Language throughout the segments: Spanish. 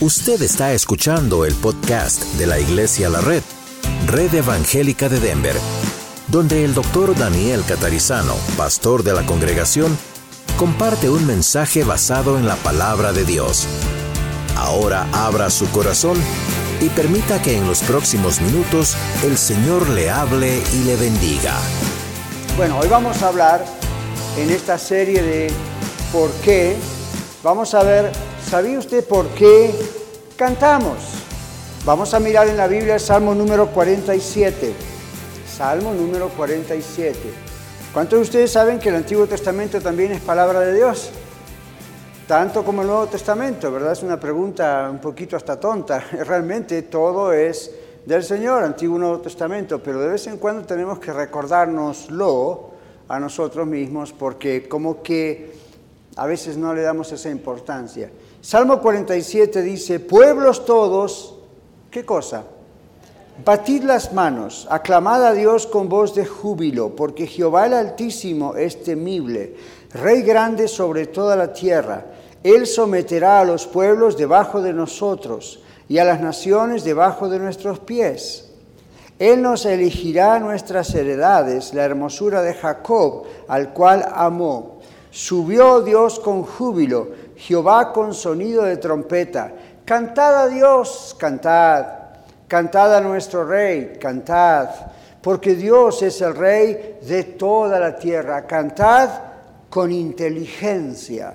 Usted está escuchando el podcast de la Iglesia La Red, Red Evangélica de Denver, donde el doctor Daniel Catarizano, pastor de la congregación, comparte un mensaje basado en la palabra de Dios. Ahora abra su corazón y permita que en los próximos minutos el Señor le hable y le bendiga. Bueno, hoy vamos a hablar en esta serie de por qué. Vamos a ver, ¿sabía usted por qué cantamos? Vamos a mirar en la Biblia el Salmo número 47. Salmo número 47. ¿Cuántos de ustedes saben que el Antiguo Testamento también es palabra de Dios? Tanto como el Nuevo Testamento, ¿verdad? Es una pregunta un poquito hasta tonta. Realmente todo es del Señor, Antiguo y Nuevo Testamento, pero de vez en cuando tenemos que recordárnoslo a nosotros mismos porque como que a veces no le damos esa importancia. Salmo 47 dice, pueblos todos, ¿qué cosa? Batid las manos, aclamad a Dios con voz de júbilo, porque Jehová el Altísimo es temible, Rey grande sobre toda la tierra. Él someterá a los pueblos debajo de nosotros y a las naciones debajo de nuestros pies. Él nos elegirá nuestras heredades, la hermosura de Jacob, al cual amó. Subió Dios con júbilo, Jehová con sonido de trompeta. Cantad a Dios, cantad. Cantad a nuestro Rey, cantad. Porque Dios es el Rey de toda la tierra. Cantad con inteligencia.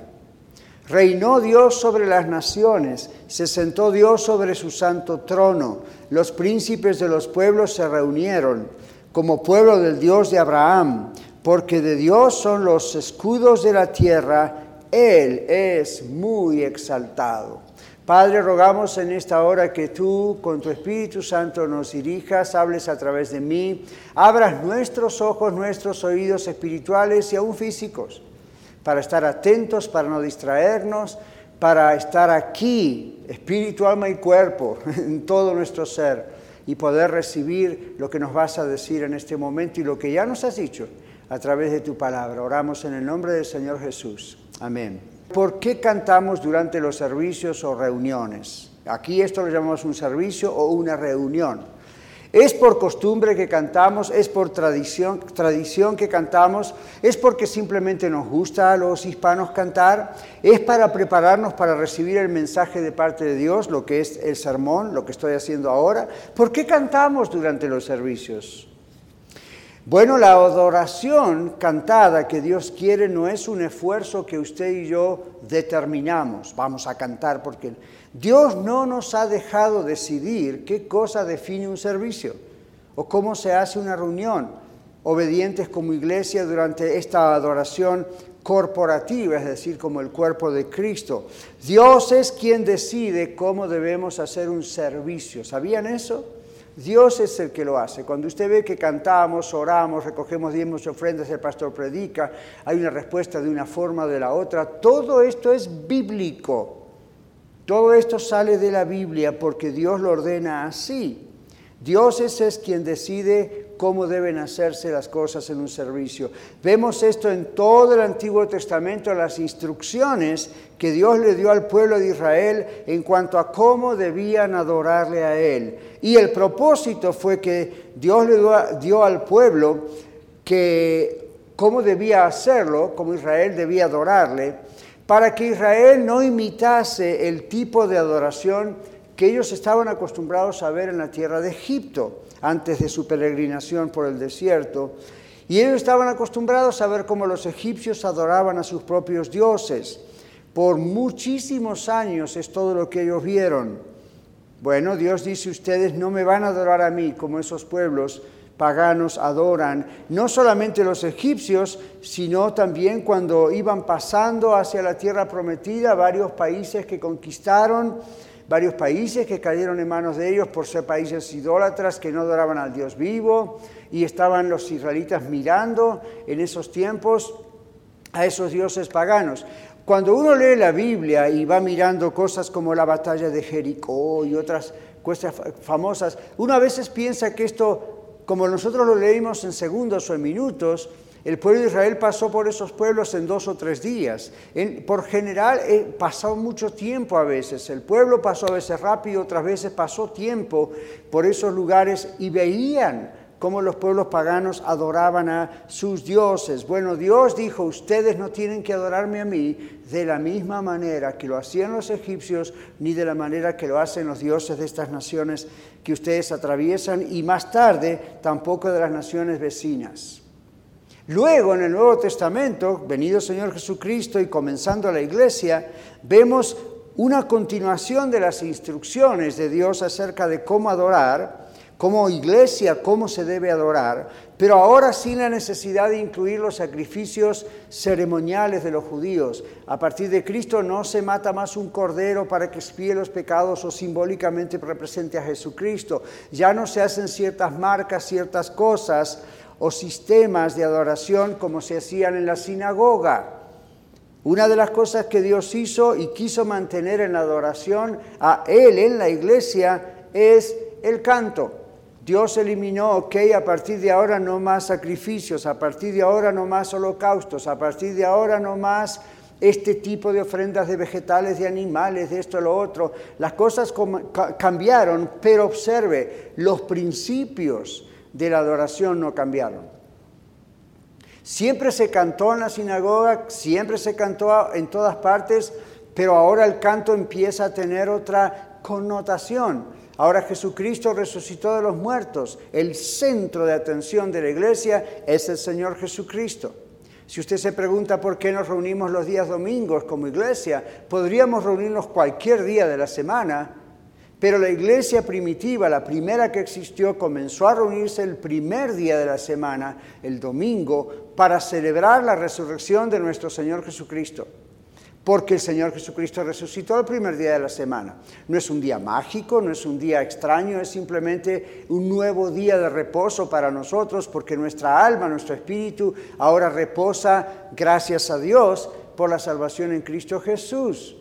Reinó Dios sobre las naciones, se sentó Dios sobre su santo trono. Los príncipes de los pueblos se reunieron como pueblo del Dios de Abraham porque de Dios son los escudos de la tierra, Él es muy exaltado. Padre, rogamos en esta hora que tú con tu Espíritu Santo nos dirijas, hables a través de mí, abras nuestros ojos, nuestros oídos espirituales y aún físicos, para estar atentos, para no distraernos, para estar aquí, espíritu, alma y cuerpo, en todo nuestro ser, y poder recibir lo que nos vas a decir en este momento y lo que ya nos has dicho a través de tu palabra. Oramos en el nombre del Señor Jesús. Amén. ¿Por qué cantamos durante los servicios o reuniones? Aquí esto lo llamamos un servicio o una reunión. ¿Es por costumbre que cantamos? ¿Es por tradición, tradición que cantamos? ¿Es porque simplemente nos gusta a los hispanos cantar? ¿Es para prepararnos para recibir el mensaje de parte de Dios, lo que es el sermón, lo que estoy haciendo ahora? ¿Por qué cantamos durante los servicios? Bueno, la adoración cantada que Dios quiere no es un esfuerzo que usted y yo determinamos, vamos a cantar porque Dios no nos ha dejado decidir qué cosa define un servicio o cómo se hace una reunión, obedientes como iglesia durante esta adoración corporativa, es decir, como el cuerpo de Cristo. Dios es quien decide cómo debemos hacer un servicio. ¿Sabían eso? Dios es el que lo hace. Cuando usted ve que cantamos, oramos, recogemos diezmos y ofrendas, el pastor predica, hay una respuesta de una forma o de la otra, todo esto es bíblico. Todo esto sale de la Biblia porque Dios lo ordena así. Dios es, quien decide cómo deben hacerse las cosas en un servicio. Vemos esto en todo el Antiguo Testamento, las instrucciones que Dios le dio al pueblo de Israel en cuanto a cómo debían adorarle a Él. Y el propósito fue que Dios le dio al pueblo que cómo debía hacerlo, cómo Israel debía adorarle, para que Israel no imitase el tipo de adoración que ellos estaban acostumbrados a ver en la tierra de Egipto antes de su peregrinación por el desierto. Y ellos estaban acostumbrados a ver cómo los egipcios adoraban a sus propios dioses. Por muchísimos años es todo lo que ellos vieron. Bueno, Dios dice, ustedes no me van a adorar a mí como esos pueblos paganos adoran, no solamente los egipcios, sino también cuando iban pasando hacia la tierra prometida, varios países que conquistaron, varios países que cayeron en manos de ellos por ser países idólatras que no adoraban al Dios vivo y estaban los israelitas mirando en esos tiempos a esos dioses paganos. Cuando uno lee la Biblia y va mirando cosas como la batalla de Jericó y otras cosas famosas, uno a veces piensa que esto, como nosotros lo leímos en segundos o en minutos, el pueblo de Israel pasó por esos pueblos en dos o tres días. por general eh, pasó mucho tiempo a veces. El pueblo pasó a veces rápido, otras veces pasó tiempo por esos lugares y veían cómo los pueblos paganos adoraban a sus dioses. Bueno, Dios dijo, ustedes no tienen que adorarme a mí de la misma manera que lo hacían los egipcios, ni de la manera que lo hacen los dioses de estas naciones que ustedes atraviesan, y más tarde tampoco de las naciones vecinas. Luego en el Nuevo Testamento, venido Señor Jesucristo y comenzando la iglesia, vemos una continuación de las instrucciones de Dios acerca de cómo adorar, como iglesia, cómo se debe adorar, pero ahora sin la necesidad de incluir los sacrificios ceremoniales de los judíos. A partir de Cristo no se mata más un cordero para que expíe los pecados o simbólicamente represente a Jesucristo. Ya no se hacen ciertas marcas, ciertas cosas o sistemas de adoración como se hacían en la sinagoga. Una de las cosas que Dios hizo y quiso mantener en la adoración a Él en la iglesia es el canto. Dios eliminó, ok, a partir de ahora no más sacrificios, a partir de ahora no más holocaustos, a partir de ahora no más este tipo de ofrendas de vegetales, de animales, de esto, lo otro. Las cosas cambiaron, pero observe, los principios de la adoración no cambiaron. Siempre se cantó en la sinagoga, siempre se cantó en todas partes, pero ahora el canto empieza a tener otra connotación. Ahora Jesucristo resucitó de los muertos. El centro de atención de la iglesia es el Señor Jesucristo. Si usted se pregunta por qué nos reunimos los días domingos como iglesia, podríamos reunirnos cualquier día de la semana, pero la iglesia primitiva, la primera que existió, comenzó a reunirse el primer día de la semana, el domingo, para celebrar la resurrección de nuestro Señor Jesucristo porque el Señor Jesucristo resucitó el primer día de la semana. No es un día mágico, no es un día extraño, es simplemente un nuevo día de reposo para nosotros, porque nuestra alma, nuestro espíritu ahora reposa, gracias a Dios, por la salvación en Cristo Jesús.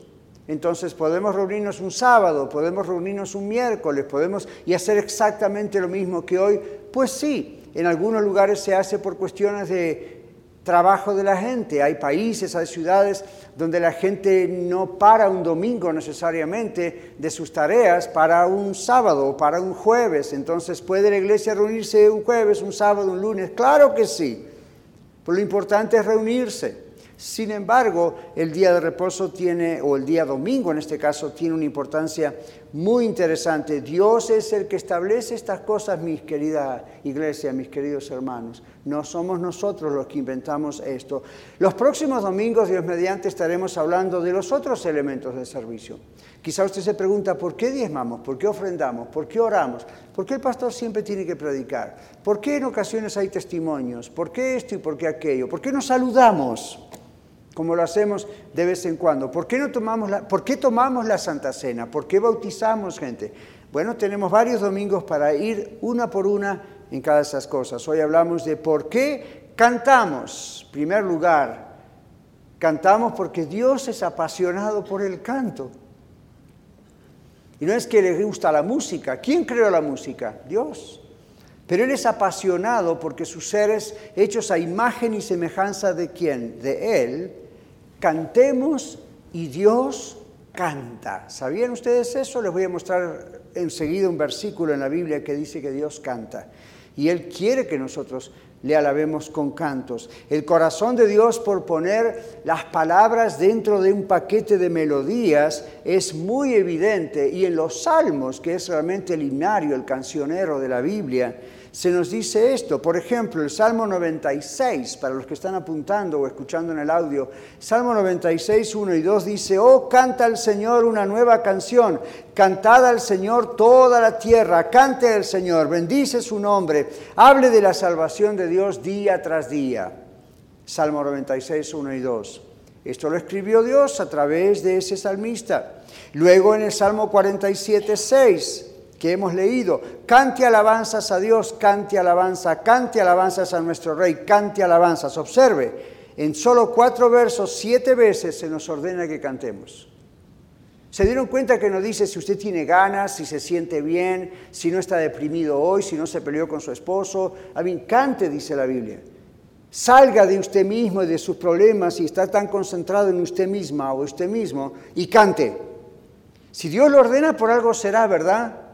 Entonces podemos reunirnos un sábado, podemos reunirnos un miércoles, podemos y hacer exactamente lo mismo que hoy. Pues sí, en algunos lugares se hace por cuestiones de trabajo de la gente. Hay países, hay ciudades donde la gente no para un domingo necesariamente de sus tareas para un sábado o para un jueves. Entonces, ¿puede la iglesia reunirse un jueves, un sábado, un lunes? Claro que sí. Pero lo importante es reunirse. Sin embargo, el día de reposo tiene, o el día domingo en este caso, tiene una importancia muy interesante. Dios es el que establece estas cosas, mis querida iglesia, mis queridos hermanos. No somos nosotros los que inventamos esto. Los próximos domingos, Dios mediante, estaremos hablando de los otros elementos del servicio. Quizá usted se pregunta, ¿por qué diezmamos? ¿Por qué ofrendamos? ¿Por qué oramos? ¿Por qué el pastor siempre tiene que predicar? ¿Por qué en ocasiones hay testimonios? ¿Por qué esto y por qué aquello? ¿Por qué nos saludamos? Como lo hacemos de vez en cuando. ¿Por qué, no tomamos la, ¿Por qué tomamos la Santa Cena? ¿Por qué bautizamos gente? Bueno, tenemos varios domingos para ir una por una en cada de esas cosas. Hoy hablamos de por qué cantamos. En primer lugar, cantamos porque Dios es apasionado por el canto. Y no es que le gusta la música. ¿Quién creó la música? Dios. Pero Él es apasionado porque sus seres, hechos a imagen y semejanza de quién? De Él, cantemos y Dios canta. ¿Sabían ustedes eso? Les voy a mostrar enseguida un versículo en la Biblia que dice que Dios canta. Y Él quiere que nosotros le alabemos con cantos. El corazón de Dios por poner las palabras dentro de un paquete de melodías es muy evidente. Y en los salmos, que es realmente el himnario, el cancionero de la Biblia, se nos dice esto. Por ejemplo, el Salmo 96, para los que están apuntando o escuchando en el audio, Salmo 96, 1 y 2 dice, oh, canta al Señor una nueva canción, cantad al Señor toda la tierra, cante al Señor, bendice su nombre, hable de la salvación de Dios día tras día. Salmo 96, 1 y 2. Esto lo escribió Dios a través de ese salmista. Luego en el Salmo 47, 6 que hemos leído. Cante alabanzas a Dios, cante alabanza, cante alabanzas a nuestro Rey, cante alabanzas. Observe, en solo cuatro versos, siete veces se nos ordena que cantemos. ¿Se dieron cuenta que nos dice si usted tiene ganas, si se siente bien, si no está deprimido hoy, si no se peleó con su esposo? A mí, cante, dice la Biblia. Salga de usted mismo y de sus problemas y está tan concentrado en usted misma o usted mismo y cante. Si Dios lo ordena, por algo será, ¿verdad?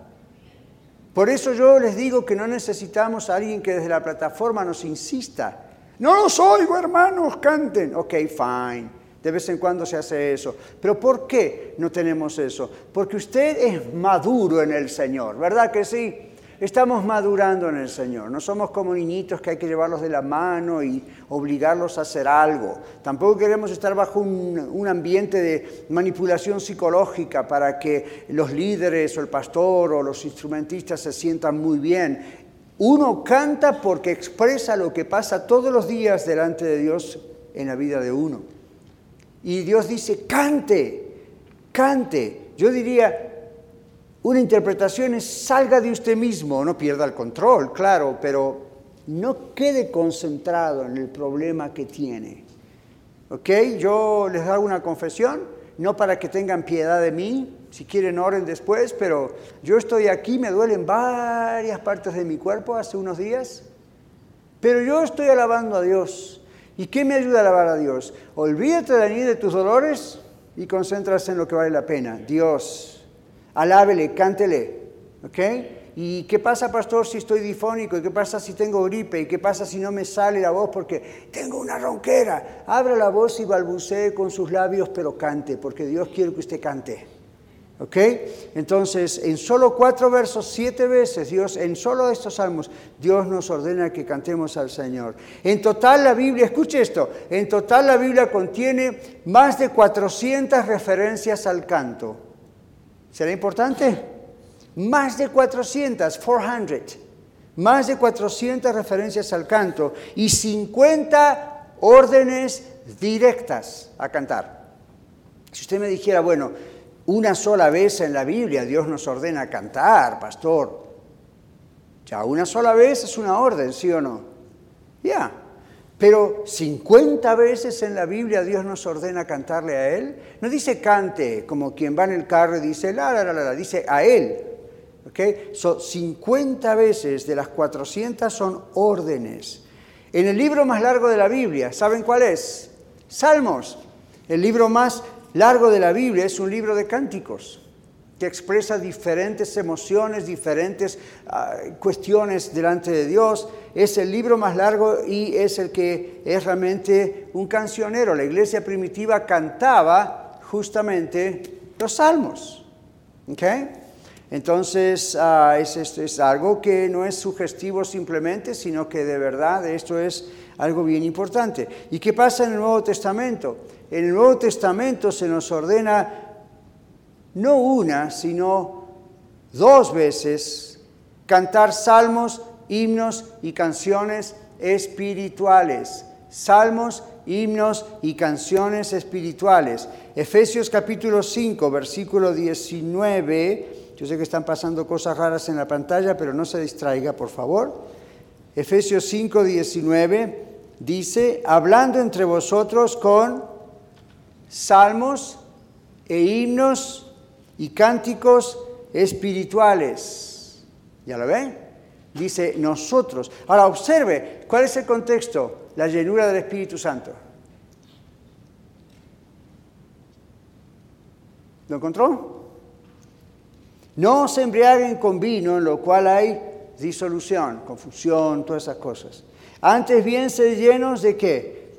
Por eso yo les digo que no necesitamos a alguien que desde la plataforma nos insista. No los oigo, hermanos, canten. Ok, fine. De vez en cuando se hace eso. Pero ¿por qué no tenemos eso? Porque usted es maduro en el Señor, ¿verdad que sí? Estamos madurando en el Señor. No somos como niñitos que hay que llevarlos de la mano y obligarlos a hacer algo. Tampoco queremos estar bajo un, un, ambiente de manipulación psicológica para que los líderes o el pastor o los instrumentistas se sientan muy bien. Uno canta porque expresa lo que pasa todos los días delante de Dios en la vida de uno. Y Dios dice, cante, cante. Yo diría, una interpretación es salga de usted mismo, no pierda el control, claro, pero no quede concentrado en el problema que tiene. ¿Ok? Yo les hago una confesión, no para que tengan piedad de mí, si quieren oren después, pero yo estoy aquí, me duelen varias partes de mi cuerpo hace unos días, pero yo estoy alabando a Dios ¿Y qué me ayuda a alabar a Dios? Olvídate, Daniel, de tus dolores y concéntrate en lo que vale la pena. Dios, alábele, cántele. ¿Ok? ¿Y qué pasa, pastor, si estoy difónico? ¿Y qué pasa si tengo gripe? ¿Y qué pasa si no me sale la voz porque tengo una ronquera? Abra la voz y balbucee con sus labios, pero cante, porque Dios quiere que usted cante. ¿Ok? Entonces, en solo cuatro versos, siete veces, Dios, en solo estos salmos, Dios nos ordena que cantemos al Señor. En total la Biblia, escuche esto, en total la Biblia contiene más de 400 referencias al canto. ¿Será importante? Más de 400, 400. Más de 400 referencias al canto y 50 órdenes directas a cantar. Si usted me dijera, bueno, una sola vez en la Biblia Dios nos ordena cantar, pastor. Ya, una sola vez es una orden, ¿sí o no? Ya. Pero 50 veces en la Biblia Dios nos ordena cantarle a Él. No dice cante, como quien va en el carro y dice la, la, la, la, dice a Él. ¿Ok? So, 50 veces de las 400 son órdenes. En el libro más largo de la Biblia, ¿saben cuál es? Salmos. El libro más largo de la Biblia es un libro de cánticos expresa diferentes emociones, diferentes uh, cuestiones delante de Dios. Es el libro más largo y es el que es realmente un cancionero. La iglesia primitiva cantaba justamente los salmos. Entonces, es, es, es algo que no es sugestivo simplemente, sino que de verdad esto es algo bien importante. ¿Y qué pasa en el Nuevo Testamento? En el Nuevo Testamento se nos ordena no una, sino dos veces cantar salmos, himnos y canciones espirituales. Salmos, himnos y canciones espirituales. Efesios capítulo 5, versículo 19. Yo sé que están pasando cosas raras en la pantalla, pero no se distraiga, por favor. Efesios 5, 19 dice, hablando entre vosotros con salmos e himnos y cánticos espirituales. ¿Ya lo ven? Dice nosotros. Ahora observe, ¿cuál es el contexto? La llenura del Espíritu Santo. ¿Lo encontró? No se embriaguen con vino, en lo cual hay disolución, confusión, todas esas cosas. Antes bien, ser llenos de qué?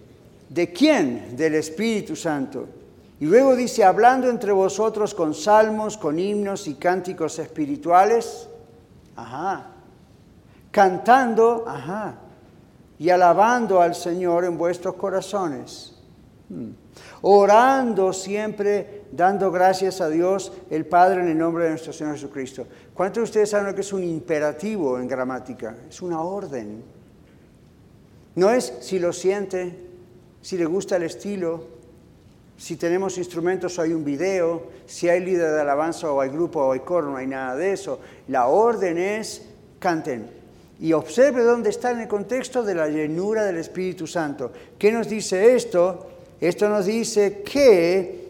¿De quién? Del Espíritu Santo. Y luego dice, hablando entre vosotros con salmos, con himnos y cánticos espirituales, ajá, cantando, ajá, y alabando al Señor en vuestros corazones, hmm. orando siempre, dando gracias a Dios el Padre en el nombre de nuestro Señor Jesucristo. ¿Cuántos de ustedes saben que es un imperativo en gramática? Es una orden. No es si lo siente, si le gusta el estilo, si tenemos instrumentos hay un video, si hay líder de alabanza o hay grupo o hay coro, no hay nada de eso. La orden es canten. Y observe dónde está en el contexto de la llenura del Espíritu Santo. ¿Qué nos dice esto? Esto nos dice que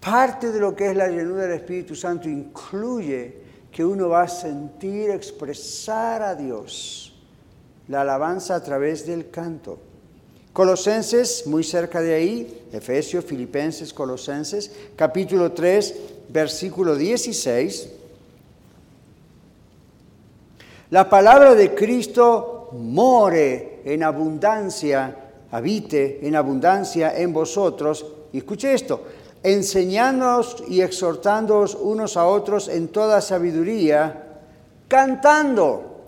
parte de lo que es la llenura del Espíritu Santo incluye que uno va a sentir expresar a Dios la alabanza a través del canto. Colosenses, muy cerca de ahí, Efesios, Filipenses, Colosenses, capítulo 3, versículo 16. La palabra de Cristo more en abundancia, habite en abundancia en vosotros. Escuche esto, enseñándonos y exhortándoos unos a otros en toda sabiduría, cantando,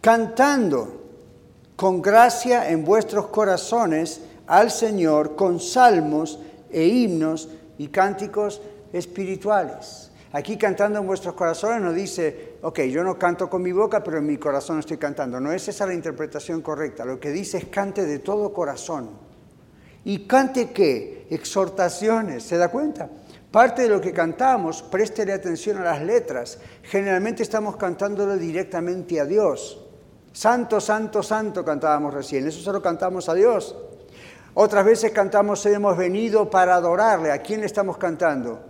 cantando con gracia en vuestros corazones al Señor con salmos e himnos y cánticos espirituales. Aquí cantando en vuestros corazones nos dice, ok, yo no canto con mi boca, pero en mi corazón estoy cantando. No es esa la interpretación correcta. Lo que dice es cante de todo corazón. ¿Y cante qué? Exhortaciones, ¿se da cuenta? Parte de lo que cantamos, préstele atención a las letras. Generalmente estamos cantándolo directamente a Dios. Santo, santo, santo cantábamos recién. Eso solo cantamos a Dios. Otras veces cantamos hemos venido para adorarle. ¿A quién le estamos cantando?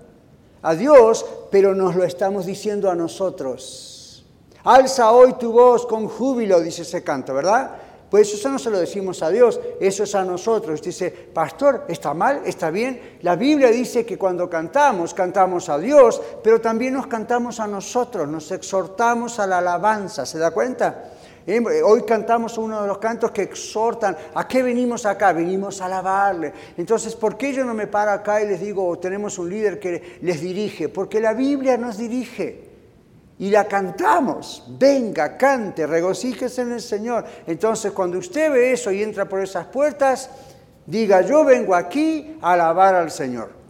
A Dios, pero nos lo estamos diciendo a nosotros. Alza hoy tu voz con júbilo, dice ese canto, ¿verdad? Pues eso no se lo decimos a Dios, eso es a nosotros. Dice, pastor, ¿está mal? ¿Está bien? La Biblia dice que cuando cantamos, cantamos a Dios, pero también nos cantamos a nosotros, nos exhortamos a la alabanza. ¿Se da cuenta? Eh, hoy cantamos uno de los cantos que exhortan, ¿a qué venimos acá? Venimos a alabarle. Entonces, ¿por qué yo no me paro acá y les digo, tenemos un líder que les dirige? Porque la Biblia nos dirige y la cantamos. Venga, cante, regocíjese en el Señor. Entonces, cuando usted ve eso y entra por esas puertas, diga, yo vengo aquí a alabar al Señor.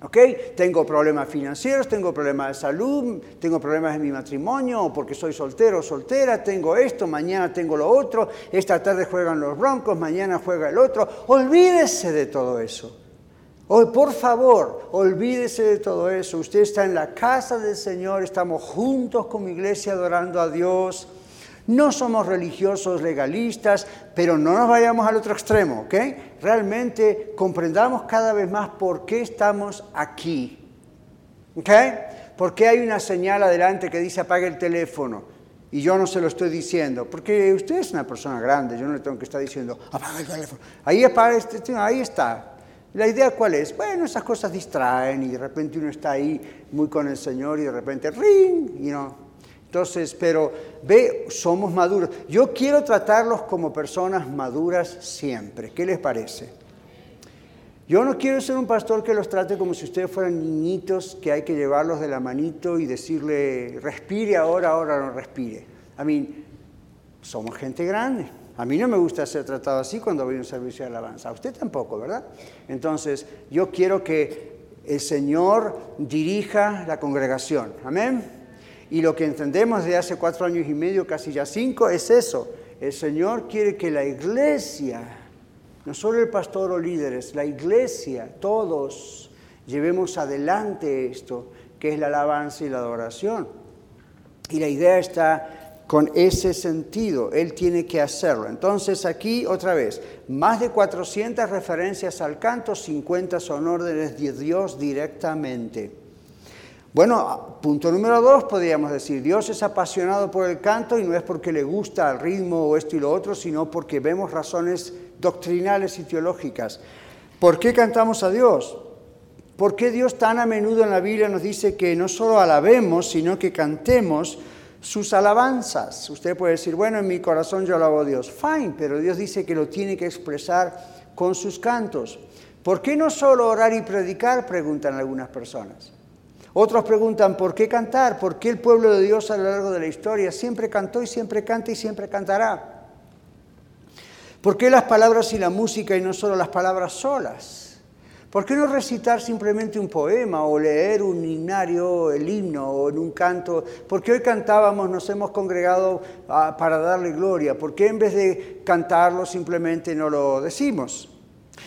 ¿Ok? Tengo problemas financieros, tengo problemas de salud, tengo problemas en mi matrimonio, porque soy soltero o soltera, tengo esto, mañana tengo lo otro, esta tarde juegan los broncos, mañana juega el otro. Olvídese de todo eso. Hoy, por favor, olvídese de todo eso. Usted está en la casa del Señor, estamos juntos con mi iglesia adorando a Dios. No somos religiosos legalistas, pero no nos vayamos al otro extremo, ¿ok? Realmente comprendamos cada vez más por qué estamos aquí, ¿ok? ¿Por qué hay una señal adelante que dice apague el teléfono? Y yo no se lo estoy diciendo, porque usted es una persona grande, yo no le tengo que estar diciendo, apaga el teléfono. Ahí, apaga este, ahí está, la idea cuál es? Bueno, esas cosas distraen y de repente uno está ahí muy con el Señor y de repente ring, y no. Entonces, pero ve, somos maduros. Yo quiero tratarlos como personas maduras siempre. ¿Qué les parece? Yo no quiero ser un pastor que los trate como si ustedes fueran niñitos, que hay que llevarlos de la manito y decirle, respire ahora, ahora no respire. A mí, somos gente grande. A mí no me gusta ser tratado así cuando voy a un servicio de alabanza. A usted tampoco, ¿verdad? Entonces, yo quiero que el Señor dirija la congregación. Amén. Y lo que entendemos de hace cuatro años y medio, casi ya cinco, es eso. El Señor quiere que la iglesia, no solo el pastor o líderes, la iglesia, todos, llevemos adelante esto, que es la alabanza y la adoración. Y la idea está con ese sentido. Él tiene que hacerlo. Entonces aquí otra vez, más de 400 referencias al canto, 50 son órdenes de Dios directamente. Bueno, punto número dos, podríamos decir, Dios es apasionado por el canto y no es porque le gusta el ritmo o esto y lo otro, sino porque vemos razones doctrinales y teológicas. ¿Por qué cantamos a Dios? ¿Por qué Dios tan a menudo en la Biblia nos dice que no solo alabemos, sino que cantemos? sus alabanzas. Usted puede decir, bueno, en mi corazón yo alabo a Dios. Fine, pero Dios dice que lo tiene que expresar con sus cantos. ¿Por qué no solo orar y predicar? Preguntan algunas personas. Otros preguntan, ¿por qué cantar? ¿Por qué el pueblo de Dios a lo largo de la historia siempre cantó y siempre canta y siempre cantará? ¿Por qué las palabras y la música y no solo las palabras solas? ¿Por qué no recitar simplemente un poema o leer un himnario, el himno o en un canto? ¿Por qué hoy cantábamos, nos hemos congregado ah, para darle gloria? ¿Por qué en vez de cantarlo simplemente no lo decimos?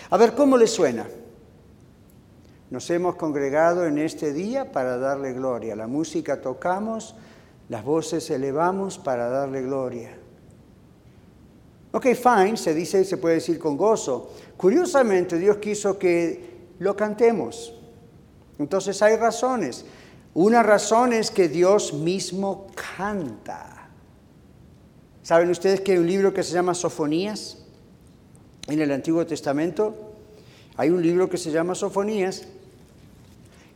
A ver, ¿cómo le suena? Nos hemos congregado en este día para darle gloria. La música tocamos, las voces elevamos para darle gloria. Ok, fine, se dice, se puede decir con gozo. Curiosamente, Dios quiso que lo cantemos. Entonces hay razones. Una razón es que Dios mismo canta. ¿Saben ustedes que hay un libro que se llama Sofonías en el Antiguo Testamento? Hay un libro que se llama Sofonías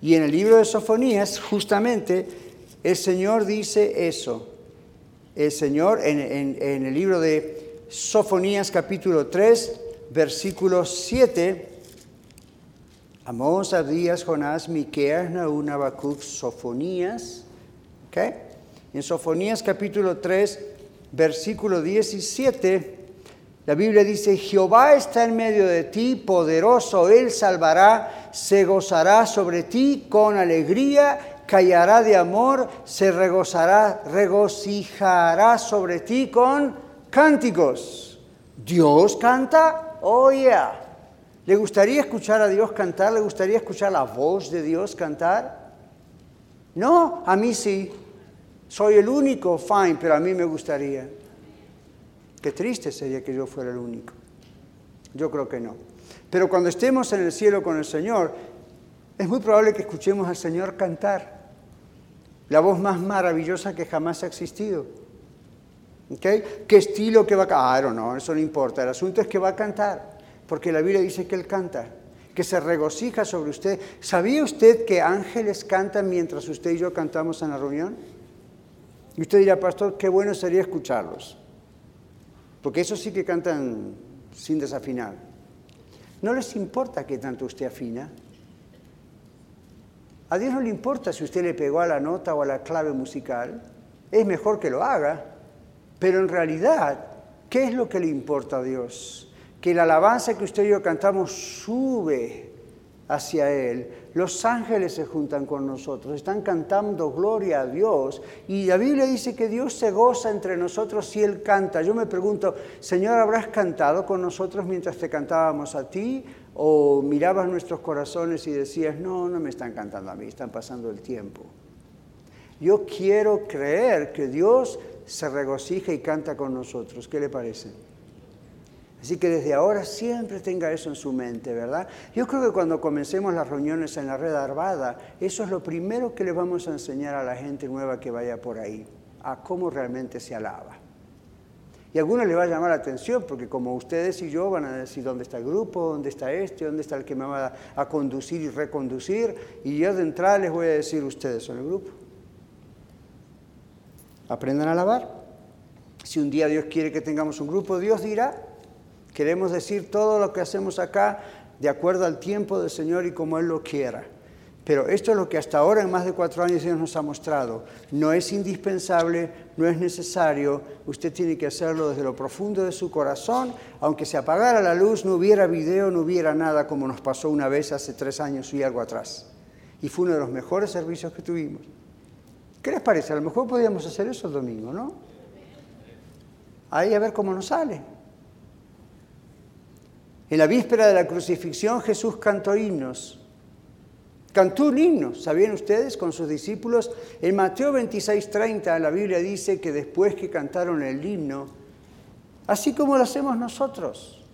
y en el libro de Sofonías justamente el Señor dice eso. El Señor en, en el libro de Sofonías capítulo 3, versículo 7, Amós, Abdías, Jonás, Miqueas, Naún, Habacuc, Sofonías. ¿okay? En Sofonías capítulo 3, versículo 17, la Biblia dice, Jehová está en medio de ti, poderoso, Él salvará, se gozará sobre ti con alegría, callará de amor, se regozará, regocijará sobre ti con cánticos. Dios canta, oh yeah. ¿Le gustaría escuchar a Dios cantar? ¿Le gustaría escuchar la voz de Dios cantar? No, a mí sí. Soy el único, fine, pero a mí me gustaría. Qué triste sería que yo fuera el único. Yo creo que no. Pero cuando estemos en el cielo con el Señor, es muy probable que escuchemos al Señor cantar. La voz más maravillosa que jamás ha existido. ¿Okay? ¿Qué estilo que va a cantar? Ah, no, eso no importa. El asunto es que va a cantar porque la Biblia dice que Él canta, que se regocija sobre usted. ¿Sabía usted que ángeles cantan mientras usted y yo cantamos en la reunión? Y usted dirá, pastor, qué bueno sería escucharlos, porque eso sí que cantan sin desafinar. No les importa que tanto usted afina. A Dios no le importa si usted le pegó a la nota o a la clave musical. Es mejor que lo haga. Pero en realidad, ¿qué es lo que le importa a Dios? que la alabanza que usted y yo cantamos sube hacia Él. Los ángeles se juntan con nosotros, están cantando gloria a Dios. Y la Biblia dice que Dios se goza entre nosotros si Él canta. Yo me pregunto, Señor, ¿habrás cantado con nosotros mientras te cantábamos a ti? ¿O mirabas nuestros corazones y decías, no, no me están cantando a mí, están pasando el tiempo? Yo quiero creer que Dios se regocija y canta con nosotros. ¿Qué le parece? Así que desde ahora siempre tenga eso en su mente, ¿verdad? Yo creo que cuando comencemos las reuniones en la red Arvada, eso es lo primero que le vamos a enseñar a la gente nueva que vaya por ahí, a cómo realmente se alaba. Y a algunos les va a llamar la atención, porque como ustedes y yo van a decir dónde está el grupo, dónde está este, dónde está el que me va a conducir y reconducir, y yo de entrada les voy a decir, ustedes son el grupo. Aprendan a alabar. Si un día Dios quiere que tengamos un grupo, Dios dirá, Queremos decir todo lo que hacemos acá de acuerdo al tiempo del Señor y como Él lo quiera. Pero esto es lo que hasta ahora en más de cuatro años Dios nos ha mostrado. No es indispensable, no es necesario. Usted tiene que hacerlo desde lo profundo de su corazón. Aunque se apagara la luz, no hubiera video, no hubiera nada como nos pasó una vez hace tres años y algo atrás. Y fue uno de los mejores servicios que tuvimos. ¿Qué les parece? A lo mejor podríamos hacer eso el domingo, ¿no? Ahí a ver cómo nos sale. En la víspera de la crucifixión Jesús cantó himnos. Cantó un himno, ¿sabían ustedes? Con sus discípulos. En Mateo 26:30 la Biblia dice que después que cantaron el himno, así como lo hacemos nosotros,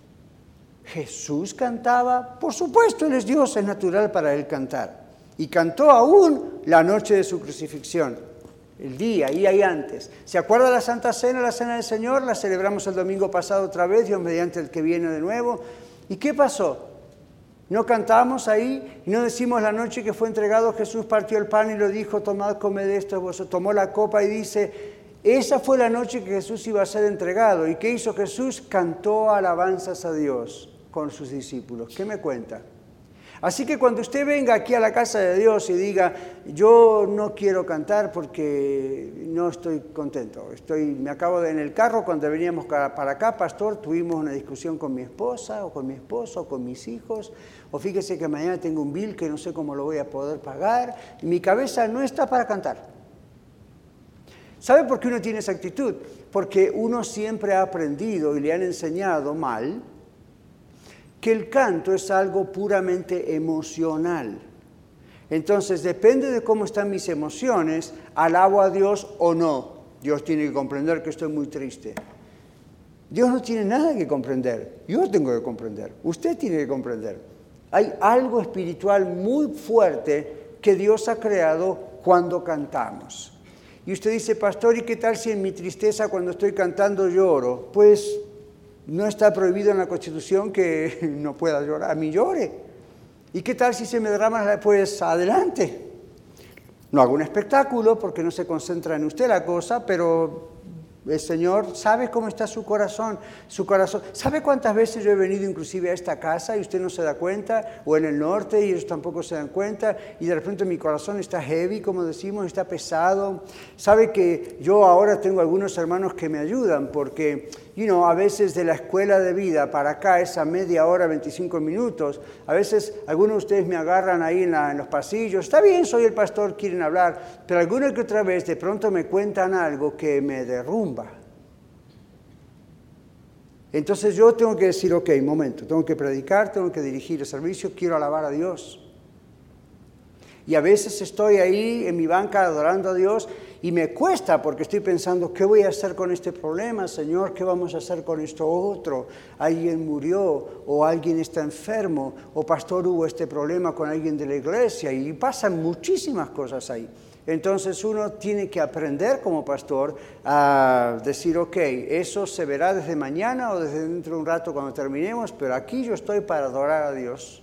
Jesús cantaba, por supuesto, Él es Dios, es natural para Él cantar. Y cantó aún la noche de su crucifixión, el día, y ahí antes. ¿Se acuerda la Santa Cena, la Cena del Señor? La celebramos el domingo pasado otra vez, Dios mediante el que viene de nuevo. ¿Y qué pasó? No cantamos ahí y no decimos la noche que fue entregado Jesús partió el pan y lo dijo, tomad, comed esto, vos tomó la copa y dice, esa fue la noche que Jesús iba a ser entregado. ¿Y qué hizo Jesús? Cantó alabanzas a Dios con sus discípulos. ¿Qué me cuenta? Así que cuando usted venga aquí a la casa de Dios y diga, yo no quiero cantar porque no estoy contento, estoy, me acabo de en el carro cuando veníamos para acá, pastor, tuvimos una discusión con mi esposa o con mi esposo o con mis hijos, o fíjese que mañana tengo un bill que no sé cómo lo voy a poder pagar, mi cabeza no está para cantar. ¿Sabe por qué uno tiene esa actitud? Porque uno siempre ha aprendido y le han enseñado mal que el canto es algo puramente emocional. Entonces, depende de cómo están mis emociones, alabo a Dios o no. Dios tiene que comprender que estoy muy triste. Dios no tiene nada que comprender. Yo tengo que comprender. Usted tiene que comprender. Hay algo espiritual muy fuerte que Dios ha creado cuando cantamos. Y usted dice, pastor, ¿y qué tal si en mi tristeza cuando estoy cantando lloro? Pues no está prohibido en la Constitución que no pueda llorar, a mí llore. ¿Y qué tal si se me derrama? Pues adelante. No hago un espectáculo porque no se concentra en usted la cosa, pero el Señor sabe cómo está su corazón, su corazón. ¿Sabe cuántas veces yo he venido inclusive a esta casa y usted no se da cuenta? O en el norte y ellos tampoco se dan cuenta y de repente mi corazón está heavy, como decimos, está pesado. ¿Sabe que yo ahora tengo algunos hermanos que me ayudan porque you know, a veces de la escuela de vida para acá, esa media hora, 25 minutos, a veces algunos de ustedes me agarran ahí en, en, los pasillos, está bien, soy el pastor, quieren hablar, pero alguna que otra vez de pronto me cuentan algo que me derrumba. Entonces yo tengo que decir, ok, momento, tengo que predicar, tengo que dirigir el servicio, quiero alabar a Dios. Y a veces estoy ahí en mi banca adorando a Dios y me cuesta porque estoy pensando, ¿qué voy a hacer con este problema, Señor? ¿Qué vamos a hacer con esto otro? Alguien murió o alguien está enfermo o pastor hubo este problema con alguien de la iglesia y pasan muchísimas cosas ahí. Entonces uno tiene que aprender como pastor a decir, ok, eso se verá desde mañana o desde dentro de un rato cuando terminemos, pero aquí yo estoy para adorar a Dios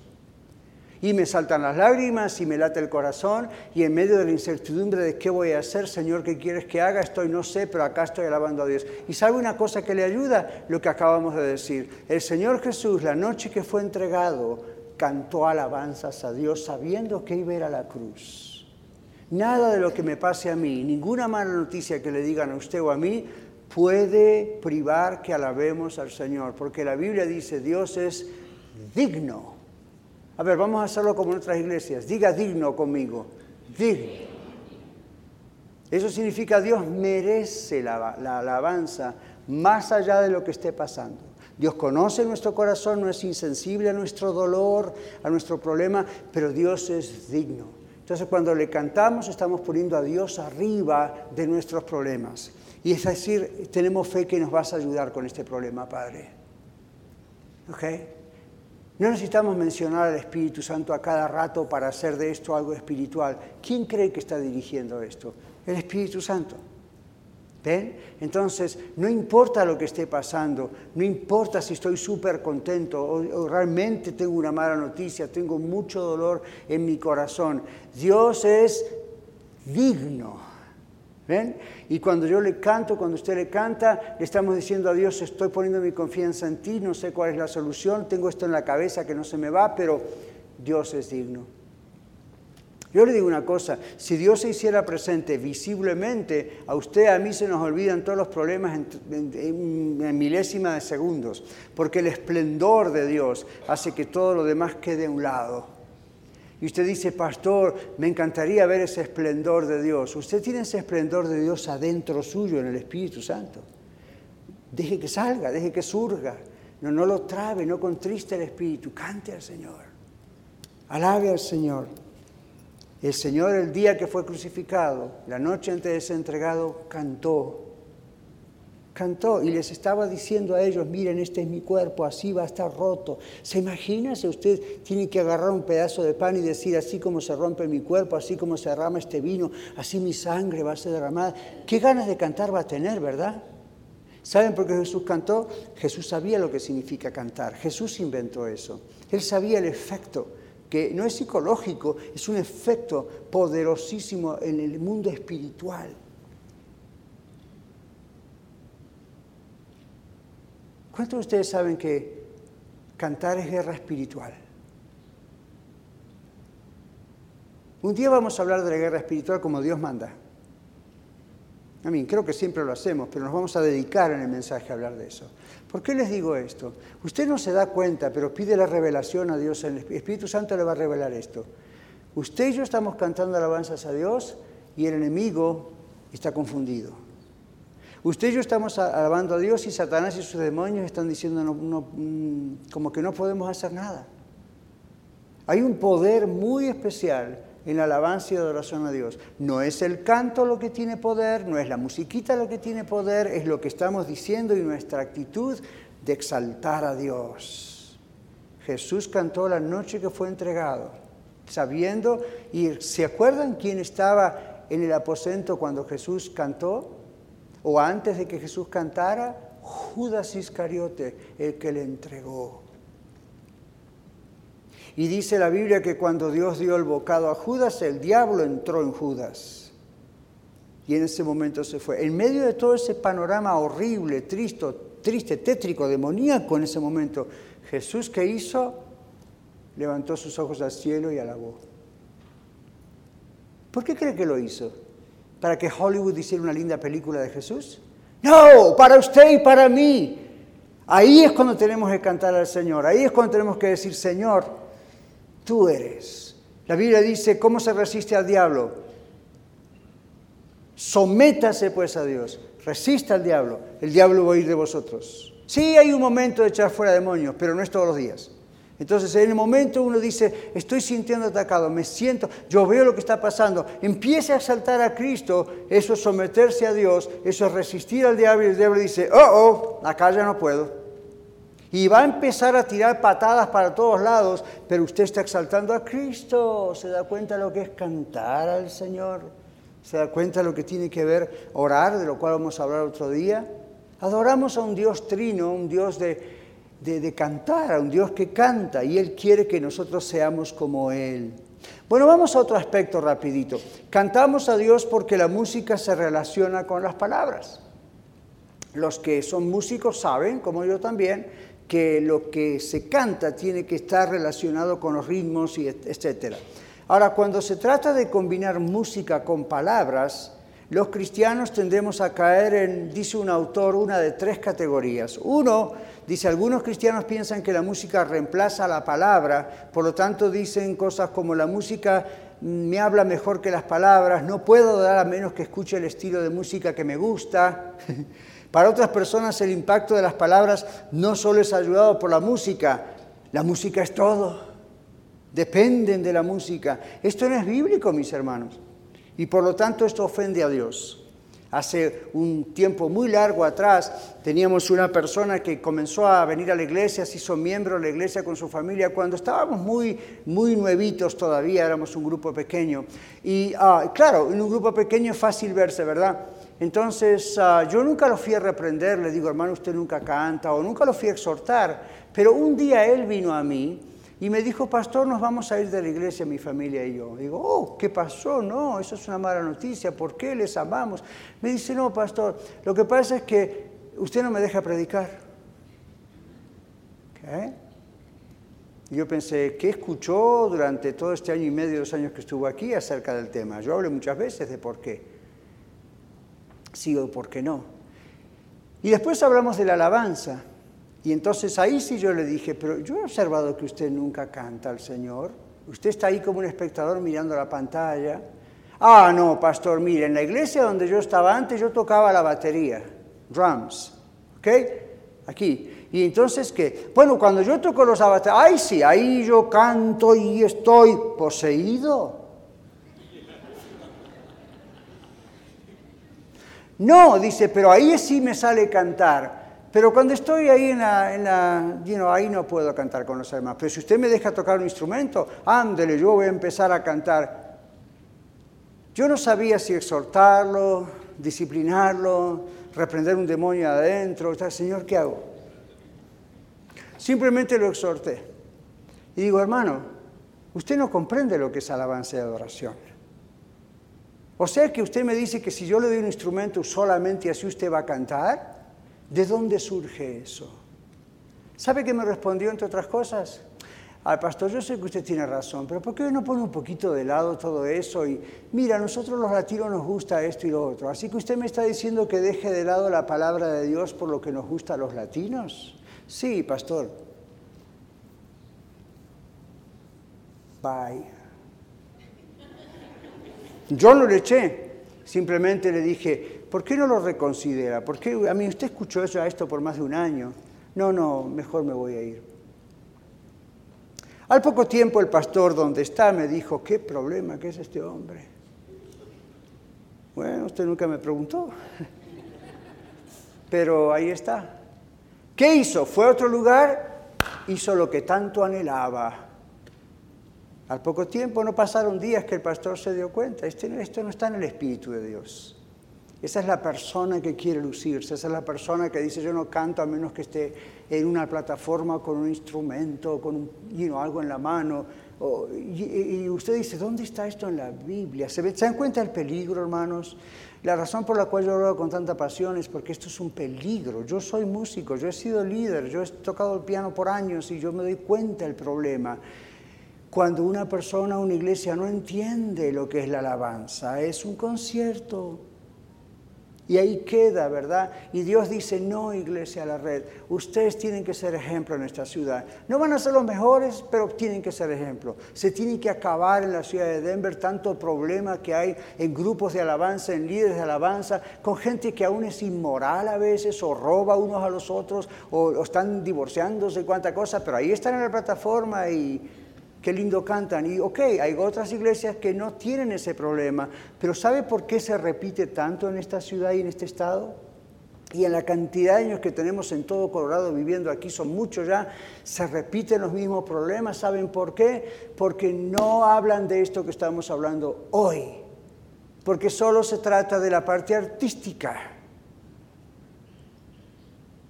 y me saltan las lágrimas y me late el corazón y en medio de la incertidumbre de qué voy a hacer, Señor, ¿qué quieres que haga? Estoy, no sé, pero acá estoy alabando a Dios. ¿Y sabe una cosa que le ayuda? Lo que acabamos de decir. El Señor Jesús, la noche que fue entregado, cantó alabanzas a Dios sabiendo que iba a ir a la cruz. Nada de lo que me pase a mí, ninguna mala noticia que le digan a usted o a mí, puede privar que alabemos al Señor, porque la Biblia dice, Dios es digno a ver, vamos a hacerlo como en otras iglesias. Diga digno conmigo. Digno. Eso significa Dios merece la, alabanza más allá de lo que esté pasando. Dios conoce nuestro corazón, no es insensible a nuestro dolor, a nuestro problema, pero Dios es digno. Entonces cuando le cantamos estamos poniendo a Dios arriba de nuestros problemas. Y es decir, tenemos fe que nos vas a ayudar con este problema, Padre. ¿Ok? No necesitamos mencionar al Espíritu Santo a cada rato para hacer de esto algo espiritual. ¿Quién cree que está dirigiendo esto? El Espíritu Santo. ¿Ven? Entonces, no importa lo que esté pasando, no importa si estoy súper contento o, o, realmente tengo una mala noticia, tengo mucho dolor en mi corazón. Dios es digno Y cuando yo le canto, cuando usted le canta, le estamos diciendo a Dios, estoy poniendo mi confianza en ti, no sé cuál es la solución, tengo esto en la cabeza que no se me va, pero Dios es digno. Yo le digo una cosa, si Dios se hiciera presente visiblemente, a usted, a mí se nos olvidan todos los problemas en, en, en milésimas de segundos, porque el esplendor de Dios hace que todo lo demás quede a un lado. Y usted dice, pastor, me encantaría ver ese esplendor de Dios. Usted tiene ese esplendor de Dios adentro suyo en el Espíritu Santo. Deje que salga, deje que surga. No, no lo trabe, no contriste el Espíritu. Cante al Señor. Alabe al Señor. El Señor el día que fue crucificado, la noche antes de ser entregado, cantó cantó y les estaba diciendo a ellos, miren, este es mi cuerpo, así va a estar roto. ¿Se imagina si usted tiene que agarrar un pedazo de pan y decir, así como se rompe mi cuerpo, así como se derrama este vino, así mi sangre va a ser derramada? ¿Qué ganas de cantar va a tener, verdad? ¿Saben por qué Jesús cantó? Jesús sabía lo que significa cantar. Jesús inventó eso. Él sabía el efecto, que no es psicológico, es un efecto poderosísimo en el mundo espiritual. ¿Cuántos de ustedes saben que cantar es guerra espiritual? Un día vamos a hablar de la guerra espiritual como Dios manda. A mí, creo que siempre lo hacemos, pero nos vamos a dedicar en el mensaje a hablar de eso. ¿Por qué les digo esto? Usted no se da cuenta, pero pide la revelación a Dios. El Espíritu Santo le va a revelar esto. Usted y yo estamos cantando alabanzas a Dios y el enemigo está confundido. Usted y yo estamos alabando a Dios y Satanás y sus demonios están diciendo mm, como que no podemos hacer nada. Hay un poder muy especial en la alabanza y adoración a Dios. No es el canto lo que tiene poder, no es la musiquita lo que tiene poder, es lo que estamos diciendo y nuestra actitud de exaltar a Dios. Jesús cantó la noche que fue entregado, sabiendo, y ¿se acuerdan quién estaba en el aposento cuando Jesús cantó? ¿O antes de que Jesús cantara? Judas Iscariote, el que le entregó. Y dice la Biblia que cuando Dios dio el bocado a Judas, el diablo entró en Judas. Y en ese momento se fue. En medio de todo ese panorama horrible, triste, triste, tétrico, demoníaco en ese momento, Jesús que hizo, levantó sus ojos al cielo y alabó. ¿Por qué cree que lo hizo? ¿Para que Hollywood hiciera una linda película de Jesús? No, para usted y para mí. Ahí es cuando tenemos que cantar al Señor. Ahí es cuando tenemos que decir, Señor, tú eres. La Biblia dice, ¿cómo se resiste al diablo? Sométase pues a Dios, resista al diablo, el diablo va a ir de vosotros. Sí hay un momento de echar fuera demonios, pero no es todos los días. Entonces en el momento uno dice, estoy sintiendo atacado, me siento, yo veo lo que está pasando, empiece a saltar a Cristo, eso es someterse a Dios, eso es resistir al diablo y el diablo dice, oh, oh, acá ya no puedo. Y va a empezar a tirar patadas para todos lados, pero usted está exaltando a Cristo. ¿Se da cuenta de lo que es cantar al Señor? ¿Se da cuenta de lo que tiene que ver orar, de lo cual vamos a hablar otro día? Adoramos a un Dios trino, un Dios de, de, cantar, a un Dios que canta, y Él quiere que nosotros seamos como Él. Bueno, vamos a otro aspecto rapidito. Cantamos a Dios porque la música se relaciona con las palabras. Los que son músicos saben, como yo también, que lo que se canta tiene que estar relacionado con los ritmos, y etc. Ahora, cuando se trata de combinar música con palabras, los cristianos tendemos a caer en, dice un autor, una de tres categorías. Uno, dice, algunos cristianos piensan que la música reemplaza la palabra, por lo tanto dicen cosas como la música me habla mejor que las palabras, no puedo dar a menos que escuche el estilo de música que me gusta. Para otras personas el impacto de las palabras no solo es ayudado por la música, la música es todo. Dependen de la música. Esto no es bíblico, mis hermanos. Y por lo tanto esto ofende a Dios. Hace un tiempo muy largo atrás teníamos una persona que comenzó a venir a la iglesia, se hizo miembro de la iglesia con su familia cuando estábamos muy, muy nuevitos todavía, éramos un grupo pequeño. Y ah, claro, en un grupo pequeño es fácil verse, ¿verdad? Entonces, ah, yo nunca lo fui a reprender, le digo, hermano, usted nunca canta, o nunca lo fui a exhortar, pero un día él vino a mí y me dijo, pastor, nos vamos a ir de la iglesia, mi familia y yo. Digo, oh, ¿qué pasó? No, eso es una mala noticia, ¿por qué les amamos? Me dice, no, pastor, lo que pasa es que usted no me deja predicar. Yo pensé, ¿qué escuchó durante todo este año y medio, dos años que estuvo aquí acerca del tema? Yo hablé muchas veces de por qué sí o por qué no. Y después hablamos de la alabanza. Y entonces ahí sí yo le dije, pero yo he observado que usted nunca canta al Señor. Usted está ahí como un espectador mirando la pantalla. Ah, no, pastor, mire, en la iglesia donde yo estaba antes yo tocaba la batería, drums, ¿ok? Aquí. Y entonces, ¿qué? Bueno, cuando yo toco los batería, ay sí, ahí yo canto y estoy poseído. No, dice, pero ahí sí me sale cantar. Pero cuando estoy ahí en la, en ahí no puedo cantar con los hermanos. Pero si usted me deja tocar un instrumento, ándele, yo voy a empezar a cantar. Yo no sabía si exhortarlo, disciplinarlo, reprender un demonio adentro. Señor, ¿qué hago? Simplemente lo exhorté. Y digo, hermano, usted no comprende lo que es alabanza y adoración. O sea que usted me dice que si yo le doy un instrumento solamente así usted va a cantar. ¿De dónde surge eso? ¿Sabe qué me respondió entre otras cosas? Al pastor, yo sé que usted tiene razón, pero ¿por qué no pone un poquito de lado todo eso? Y mira, nosotros los latinos nos gusta esto y lo otro. Así que usted me está diciendo que deje de lado la palabra de Dios por lo que nos gusta a los latinos. Sí, pastor. Bye. Yo no le eché, simplemente le dije, ¿por qué no lo reconsidera? ¿Por qué a mí usted escuchó eso, a esto por más de un año? No, no, mejor me voy a ir. Al poco tiempo el pastor donde está me dijo, ¿qué problema que es este hombre? Bueno, usted nunca me preguntó, pero ahí está. ¿Qué hizo? Fue a otro lugar, hizo lo que tanto anhelaba Al poco tiempo no pasaron días que el pastor se dio cuenta, este, esto no está en el Espíritu de Dios. Esa es la persona que quiere lucirse, esa es la persona que dice yo no canto a menos que esté en una plataforma con un instrumento, con un, algo en la mano. y, usted dice, ¿dónde está esto en la Biblia? ¿Se, ¿Se dan cuenta del peligro, hermanos? La razón por la cual yo hablo con tanta pasión es porque esto es un peligro. Yo soy músico, yo he sido líder, yo he tocado el piano por años y yo me doy cuenta del problema. Cuando una persona, una iglesia no entiende lo que es la alabanza, es un concierto. Y ahí queda, ¿verdad? Y Dios dice, no, iglesia la red, ustedes tienen que ser ejemplo en esta ciudad. No van a ser los mejores, pero tienen que ser ejemplo. Se tiene que acabar en la ciudad de Denver tanto problema que hay en grupos de alabanza, en líderes de alabanza, con gente que aún es inmoral a veces, o roba unos a los otros, o, están divorciándose, cuánta cosa, pero ahí están en la plataforma y qué lindo cantan. Y ok, hay otras iglesias que no tienen ese problema, pero ¿sabe por qué se repite tanto en esta ciudad y en este estado? Y en la cantidad de años que tenemos en todo Colorado viviendo aquí, son muchos ya, se repiten los mismos problemas. ¿Saben por qué? Porque no hablan de esto que estamos hablando hoy. Porque solo se trata de la parte artística.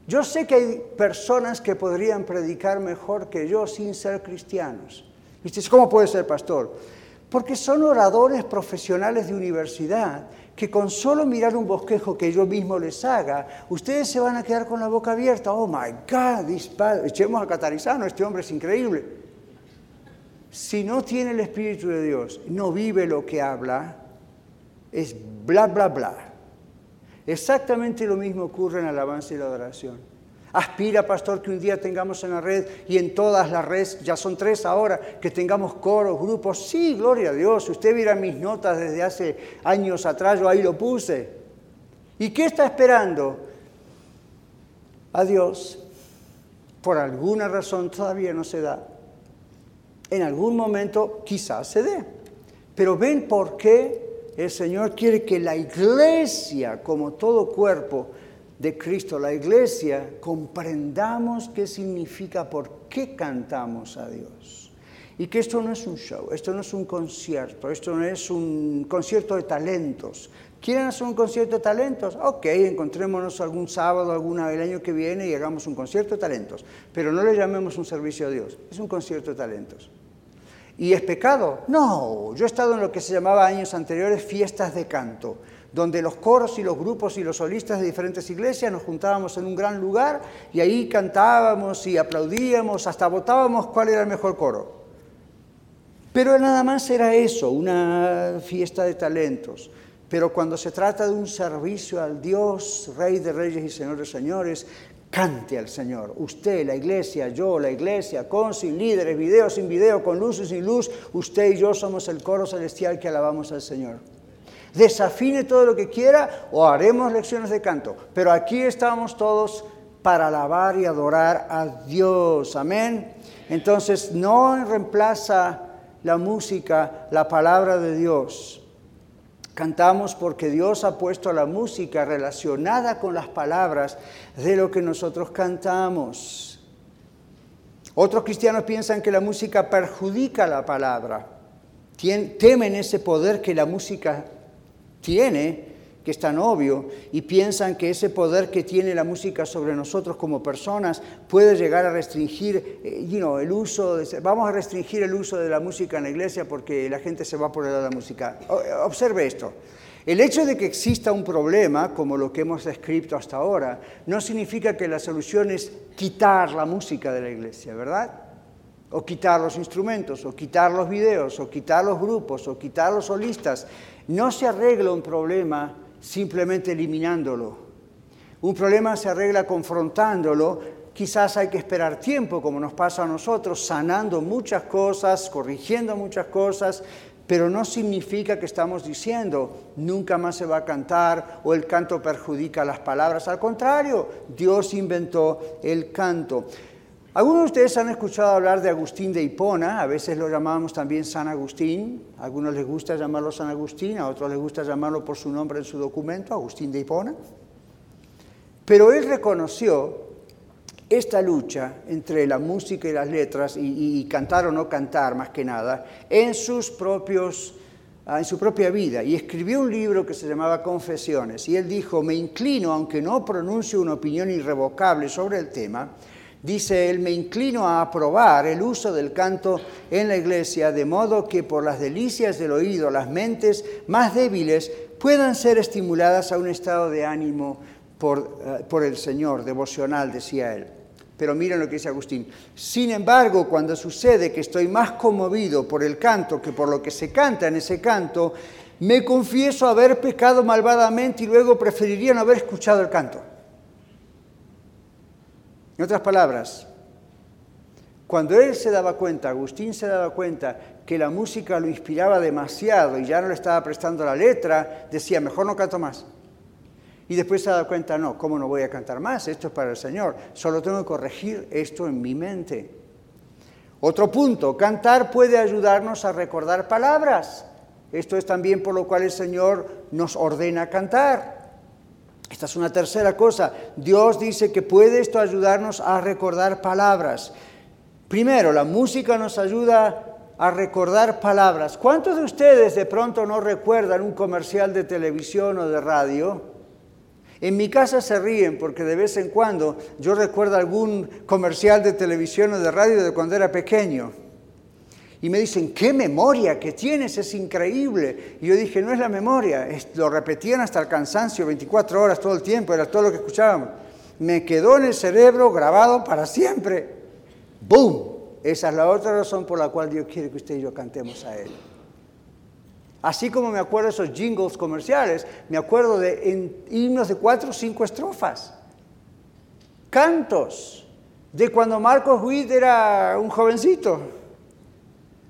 Yo sé que hay personas que podrían predicar mejor que yo sin ser cristianos. ¿Viste? ¿Cómo puede ser pastor? Porque son oradores profesionales de universidad que con solo mirar un bosquejo que yo mismo les haga, ustedes se van a quedar con la boca abierta. Oh my God, echemos a Catarizano, este hombre es increíble. Si no tiene el Espíritu de Dios, no vive lo que habla, es bla, bla, bla. Exactamente lo mismo ocurre en la alabanza y la adoración. Aspira, pastor, que un día tengamos en la red y en todas las redes, ya son tres ahora, que tengamos coros, grupos. Sí, gloria a Dios. Usted mira mis notas desde hace años atrás, yo ahí lo puse. ¿Y qué está esperando? A Dios. Por alguna razón todavía no se da. En algún momento quizás se dé. Pero ven por qué el Señor quiere que la iglesia, como todo cuerpo, de Cristo, la iglesia, comprendamos qué significa, por qué cantamos a Dios. Y que esto no es un show, esto no es un concierto, esto no es un concierto de talentos. ¿Quieren hacer un concierto de talentos? Ok, encontrémonos algún sábado, alguna el año que viene y hagamos un concierto de talentos. Pero no le llamemos un servicio a Dios, es un concierto de talentos. ¿Y es pecado? No, yo he estado en lo que se llamaba años anteriores fiestas de canto donde los coros y los grupos y los solistas de diferentes iglesias nos juntábamos en un gran lugar y ahí cantábamos y aplaudíamos, hasta votábamos cuál era el mejor coro. Pero nada más era eso, una fiesta de talentos. Pero cuando se trata de un servicio al Dios, Rey de Reyes y Señor de Señores, cante al Señor. Usted, la iglesia, yo, la iglesia, con, sin líderes, video, sin video, con luz y sin luz, usted y yo somos el coro celestial que alabamos al Señor desafine todo lo que quiera o haremos lecciones de canto. Pero aquí estamos todos para alabar y adorar a Dios. Amén. Entonces no reemplaza la música la palabra de Dios. Cantamos porque Dios ha puesto la música relacionada con las palabras de lo que nosotros cantamos. Otros cristianos piensan que la música perjudica la palabra. Temen ese poder que la música tiene, que es tan obvio, y piensan que ese poder que tiene la música sobre nosotros como personas puede llegar a restringir eh, el uso, de, vamos a restringir el uso de la música en la iglesia porque la gente se va por el lado de la música. Observe esto. El hecho de que exista un problema, como lo que hemos descrito hasta ahora, no significa que la solución es quitar la música de la iglesia, ¿verdad? O quitar los instrumentos, o quitar los videos, o quitar los grupos, o quitar los solistas. No se arregla un problema simplemente eliminándolo. Un problema se arregla confrontándolo. Quizás hay que esperar tiempo, como nos pasa a nosotros, sanando muchas cosas, corrigiendo muchas cosas, pero no significa que estamos diciendo nunca más se va a cantar o el canto perjudica las palabras. Al contrario, Dios inventó el canto. Algunos de ustedes han escuchado hablar de Agustín de Hipona, a veces lo llamamos también San Agustín, a algunos les gusta llamarlo San Agustín, a otros les gusta llamarlo por su nombre en su documento, Agustín de Hipona. Pero él reconoció esta lucha entre la música y las letras, y, cantar o no cantar más que nada, en, sus propios, ah, en su propia vida. Y escribió un libro que se llamaba Confesiones. Y él dijo, me inclino, aunque no pronuncie una opinión irrevocable sobre el tema, dice él, me inclino a aprobar el uso del canto en la iglesia, de modo que por las delicias del oído las mentes más débiles puedan ser estimuladas a un estado de ánimo por, eh, por el Señor, devocional, decía él. Pero miren lo que dice Agustín. Sin embargo, cuando sucede que estoy más conmovido por el canto que por lo que se canta en ese canto, me confieso haber pecado malvadamente y luego preferiría no haber escuchado el canto. En otras palabras, cuando él se daba cuenta, Agustín se daba cuenta que la música lo inspiraba demasiado y ya no le estaba prestando la letra, decía, mejor no canto más. Y después se da cuenta, no, ¿cómo no voy a cantar más? Esto es para el Señor. Solo tengo que corregir esto en mi mente. Otro punto, cantar puede ayudarnos a recordar palabras. Esto es también por lo cual el Señor nos ordena cantar. Esta es una tercera cosa. Dios dice que puede esto ayudarnos a recordar palabras. Primero, la música nos ayuda a recordar palabras. ¿Cuántos de ustedes de pronto no recuerdan un comercial de televisión o de radio? En mi casa se ríen porque de vez en cuando yo recuerdo algún comercial de televisión o de radio de cuando era pequeño. Y me dicen, qué memoria que tienes, es increíble. Y yo dije, no es la memoria, lo repetían hasta el cansancio, 24 horas todo el tiempo, era todo lo que escuchábamos. Me quedó en el cerebro grabado para siempre. ¡Boom! Esa es la otra razón por la cual Dios quiere que usted y yo cantemos a Él. Así como me acuerdo de esos jingles comerciales, me acuerdo de himnos de cuatro o cinco estrofas, cantos de cuando Marcos Witt era un jovencito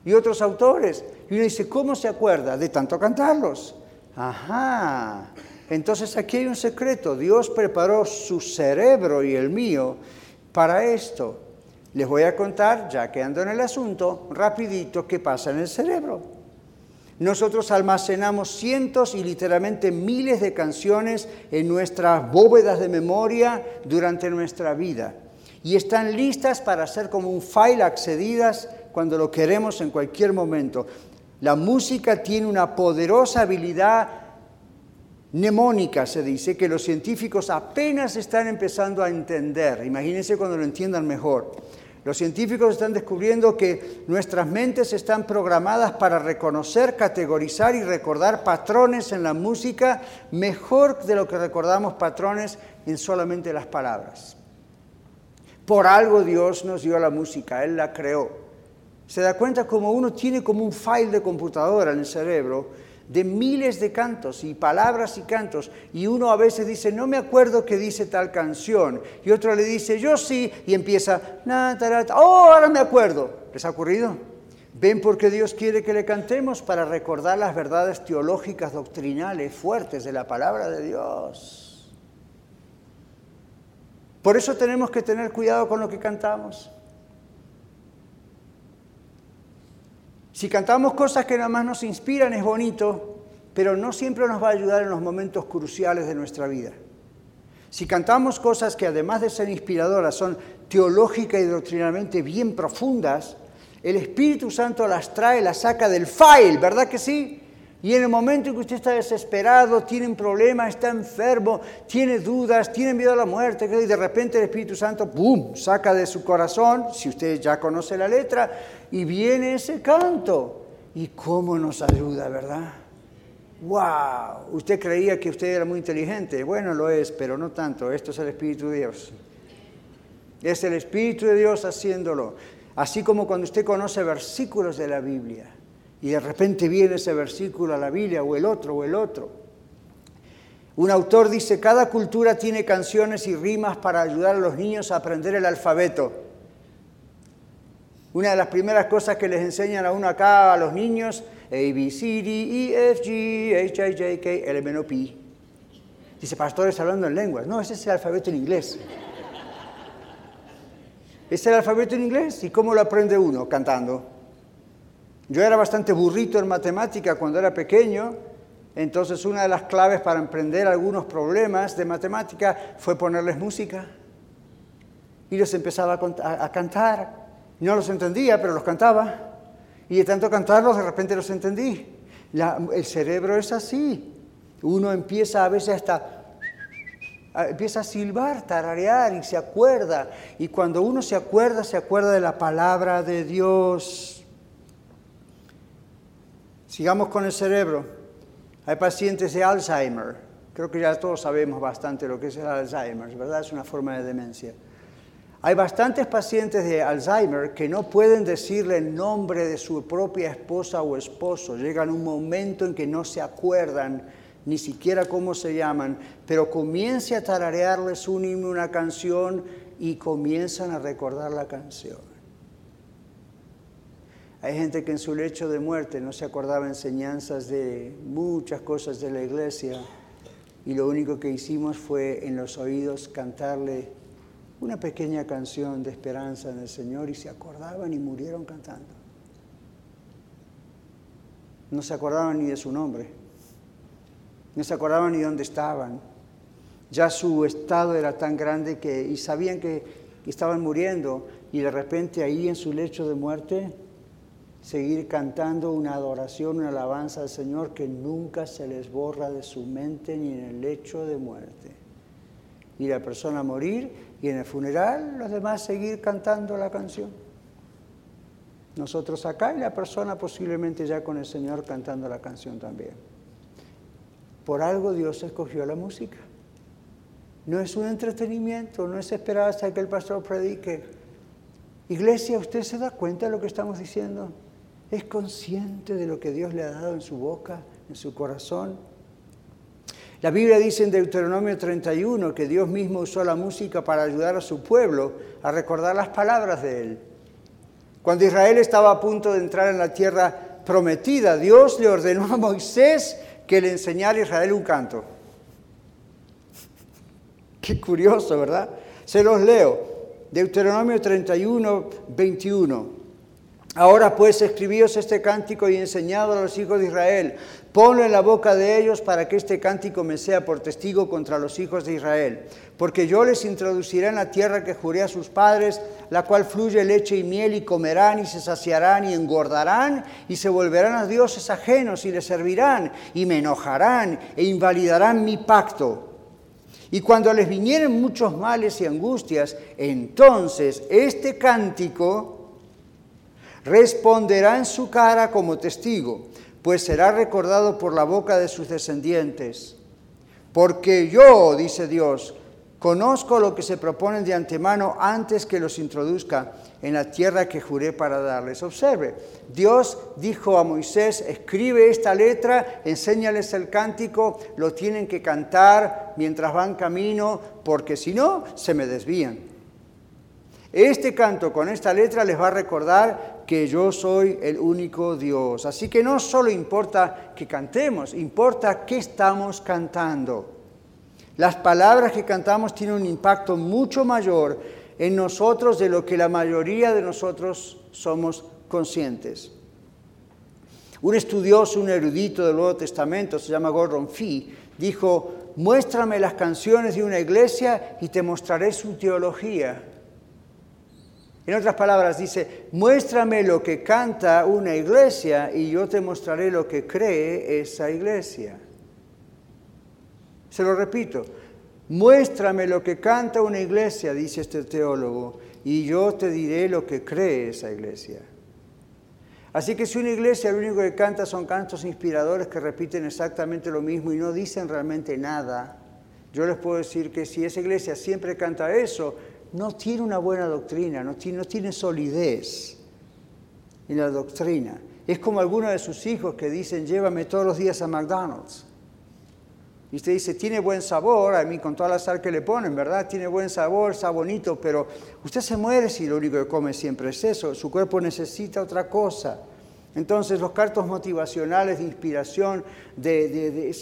y otros autores. Y uno dice, ¿cómo se acuerda de tanto cantarlos? Ajá. Entonces aquí hay un secreto. Dios preparó su cerebro y el mío para esto. Les voy a contar, ya que ando en el asunto, rapidito qué pasa en el cerebro. Nosotros almacenamos cientos y literalmente miles de canciones en nuestras bóvedas de memoria durante nuestra vida y están listas para ser como un file accedidas cuando lo queremos en cualquier momento. La música tiene una poderosa habilidad mnemónica, se dice, que los científicos apenas están empezando a entender. Imagínense cuando lo entiendan mejor. Los científicos están descubriendo que nuestras mentes están programadas para reconocer, categorizar y recordar patrones en la música mejor de lo que recordamos patrones en solamente las palabras. Por algo Dios nos dio la música, Él la creó. Se da cuenta como uno tiene como un file de computadora en el cerebro de miles de cantos y palabras y cantos, y uno a veces dice, no me acuerdo qué dice tal canción, y otro le dice, yo sí, y empieza, oh, ahora me acuerdo. ¿Les ha ocurrido? ¿Ven por qué Dios quiere que le cantemos? Para recordar las verdades teológicas, doctrinales, fuertes de la palabra de Dios. Por eso tenemos que tener cuidado con lo que cantamos. Si cantamos cosas que nada más nos inspiran es bonito, pero no siempre nos va a ayudar en los momentos cruciales de nuestra vida. Si cantamos cosas que además de ser inspiradoras son teológicas y doctrinalmente bien profundas, el Espíritu Santo las trae, las saca del file, ¿verdad que sí? Y en el momento en que usted está desesperado, tiene un problema, está enfermo, tiene dudas, tiene miedo a la muerte, y de repente el Espíritu Santo, ¡boom!, saca de su corazón, si usted ya conoce la letra, y viene ese canto. ¿Y cómo nos ayuda, verdad? ¡Wow! Usted creía que usted era muy inteligente. Bueno, lo es, pero no tanto. Esto es el Espíritu de Dios. Es el Espíritu de Dios haciéndolo. Así como cuando usted conoce versículos de la Biblia y de repente viene ese versículo a la Biblia o el otro o el otro. Un autor dice, cada cultura tiene canciones y rimas para ayudar a los niños a aprender el alfabeto. Una de las primeras cosas que les enseñan a uno acá a los niños, A, B, C, D, E, F, G, H, I, J, K, L, M, O, P. Dice, pastores hablando en lenguas. No, ese es el alfabeto en inglés. Es el alfabeto en inglés. ¿Y cómo lo aprende uno? Cantando. Yo era bastante burrito en matemática cuando era pequeño, entonces una de las claves para emprender algunos problemas de matemática fue ponerles música. Y los empezaba a, cantar. No los entendía, pero los cantaba. Y de tanto cantarlos, de repente los entendí. el cerebro es así. Uno empieza a veces hasta empieza a silbar, tararear y se acuerda. Y cuando uno se acuerda, se acuerda de la palabra de Dios. Sigamos con el cerebro. Hay pacientes de Alzheimer. Creo que ya todos sabemos bastante lo que es el Alzheimer, ¿verdad? Es una forma de demencia. Hay bastantes pacientes de Alzheimer que no pueden decirle el nombre de su propia esposa o esposo. Llegan un momento en que no se acuerdan ni siquiera cómo se llaman, pero comience a tararearles un himno, una canción y comienzan a recordar la canción. Hay gente que en su lecho de muerte no se acordaba enseñanzas de muchas cosas de la iglesia y lo único que hicimos fue en los oídos cantarle una pequeña canción de esperanza en el Señor y se acordaban y murieron cantando. No se acordaban ni de su nombre no se acordaban ni dónde estaban. Ya su estado era tan grande que, y sabían que, estaban muriendo, y de repente ahí en su lecho de muerte, seguir cantando una adoración, una alabanza al Señor que nunca se les borra de su mente ni en el lecho de muerte. Y la persona morir y en el funeral los demás seguir cantando la canción. Nosotros acá y la persona posiblemente ya con el Señor cantando la canción también. Por algo Dios escogió la música. No es un entretenimiento, no es esperar hasta que el pastor predique. Iglesia, ¿usted se da cuenta de lo que estamos diciendo? ¿Es consciente de lo que Dios le ha dado en su boca, en su corazón? La Biblia dice en Deuteronomio 31 que Dios mismo usó la música para ayudar a su pueblo a recordar las palabras de Él. Cuando Israel estaba a punto de entrar en la tierra prometida, Dios le ordenó a Moisés que le enseñara a Israel un canto. Qué curioso, ¿verdad? Se los leo. Deuteronomio 31, 21. Ahora pues escribíos este cántico y enseñado a los hijos de Israel. Ponlo en la boca de ellos para que este cántico me sea por testigo contra los hijos de Israel. Porque yo les introduciré en la tierra que juré a sus padres, la cual fluye leche y miel, y comerán y se saciarán y engordarán y se volverán a dioses ajenos y les servirán y me enojarán e invalidarán mi pacto. Y cuando les vinieren muchos males y angustias, entonces este cántico responderá en su cara como testigo, pues será recordado por la boca de sus descendientes. Porque yo, dice Dios, conozco lo que se proponen de antemano antes que los introduzca en la tierra que juré para darles. Observe, Dios dijo a Moisés, escribe esta letra, enséñales el cántico, lo tienen que cantar mientras van camino, porque si no, se me desvían. Este canto con esta letra les va a recordar que yo soy el único Dios. Así que no solo importa que cantemos, importa qué estamos cantando. Las palabras que cantamos tienen un impacto mucho mayor en nosotros de lo que la mayoría de nosotros somos conscientes. Un estudioso, un erudito del Nuevo Testamento, se llama Gordon Fee, dijo, muéstrame las canciones de una iglesia y te mostraré su teología. En otras palabras, dice, muéstrame lo que canta una iglesia y yo te mostraré lo que cree esa iglesia. Se lo repito, muéstrame lo que canta una iglesia, dice este teólogo, y yo te diré lo que cree esa iglesia. Así que si una iglesia lo único que canta son cantos inspiradores que repiten exactamente lo mismo y no dicen realmente nada, yo les puedo decir que si esa iglesia siempre canta eso, no tiene una buena doctrina, no tiene, no tiene solidez en la doctrina. Es como algunos de sus hijos que dicen, llévame todos los días a McDonald's. Y usted dice, tiene buen sabor, a mí con toda la sal que le ponen, ¿verdad? Tiene buen sabor, está bonito, pero usted se muere si lo único que come siempre es eso. Su cuerpo necesita otra cosa. Entonces los cantos motivacionales de inspiración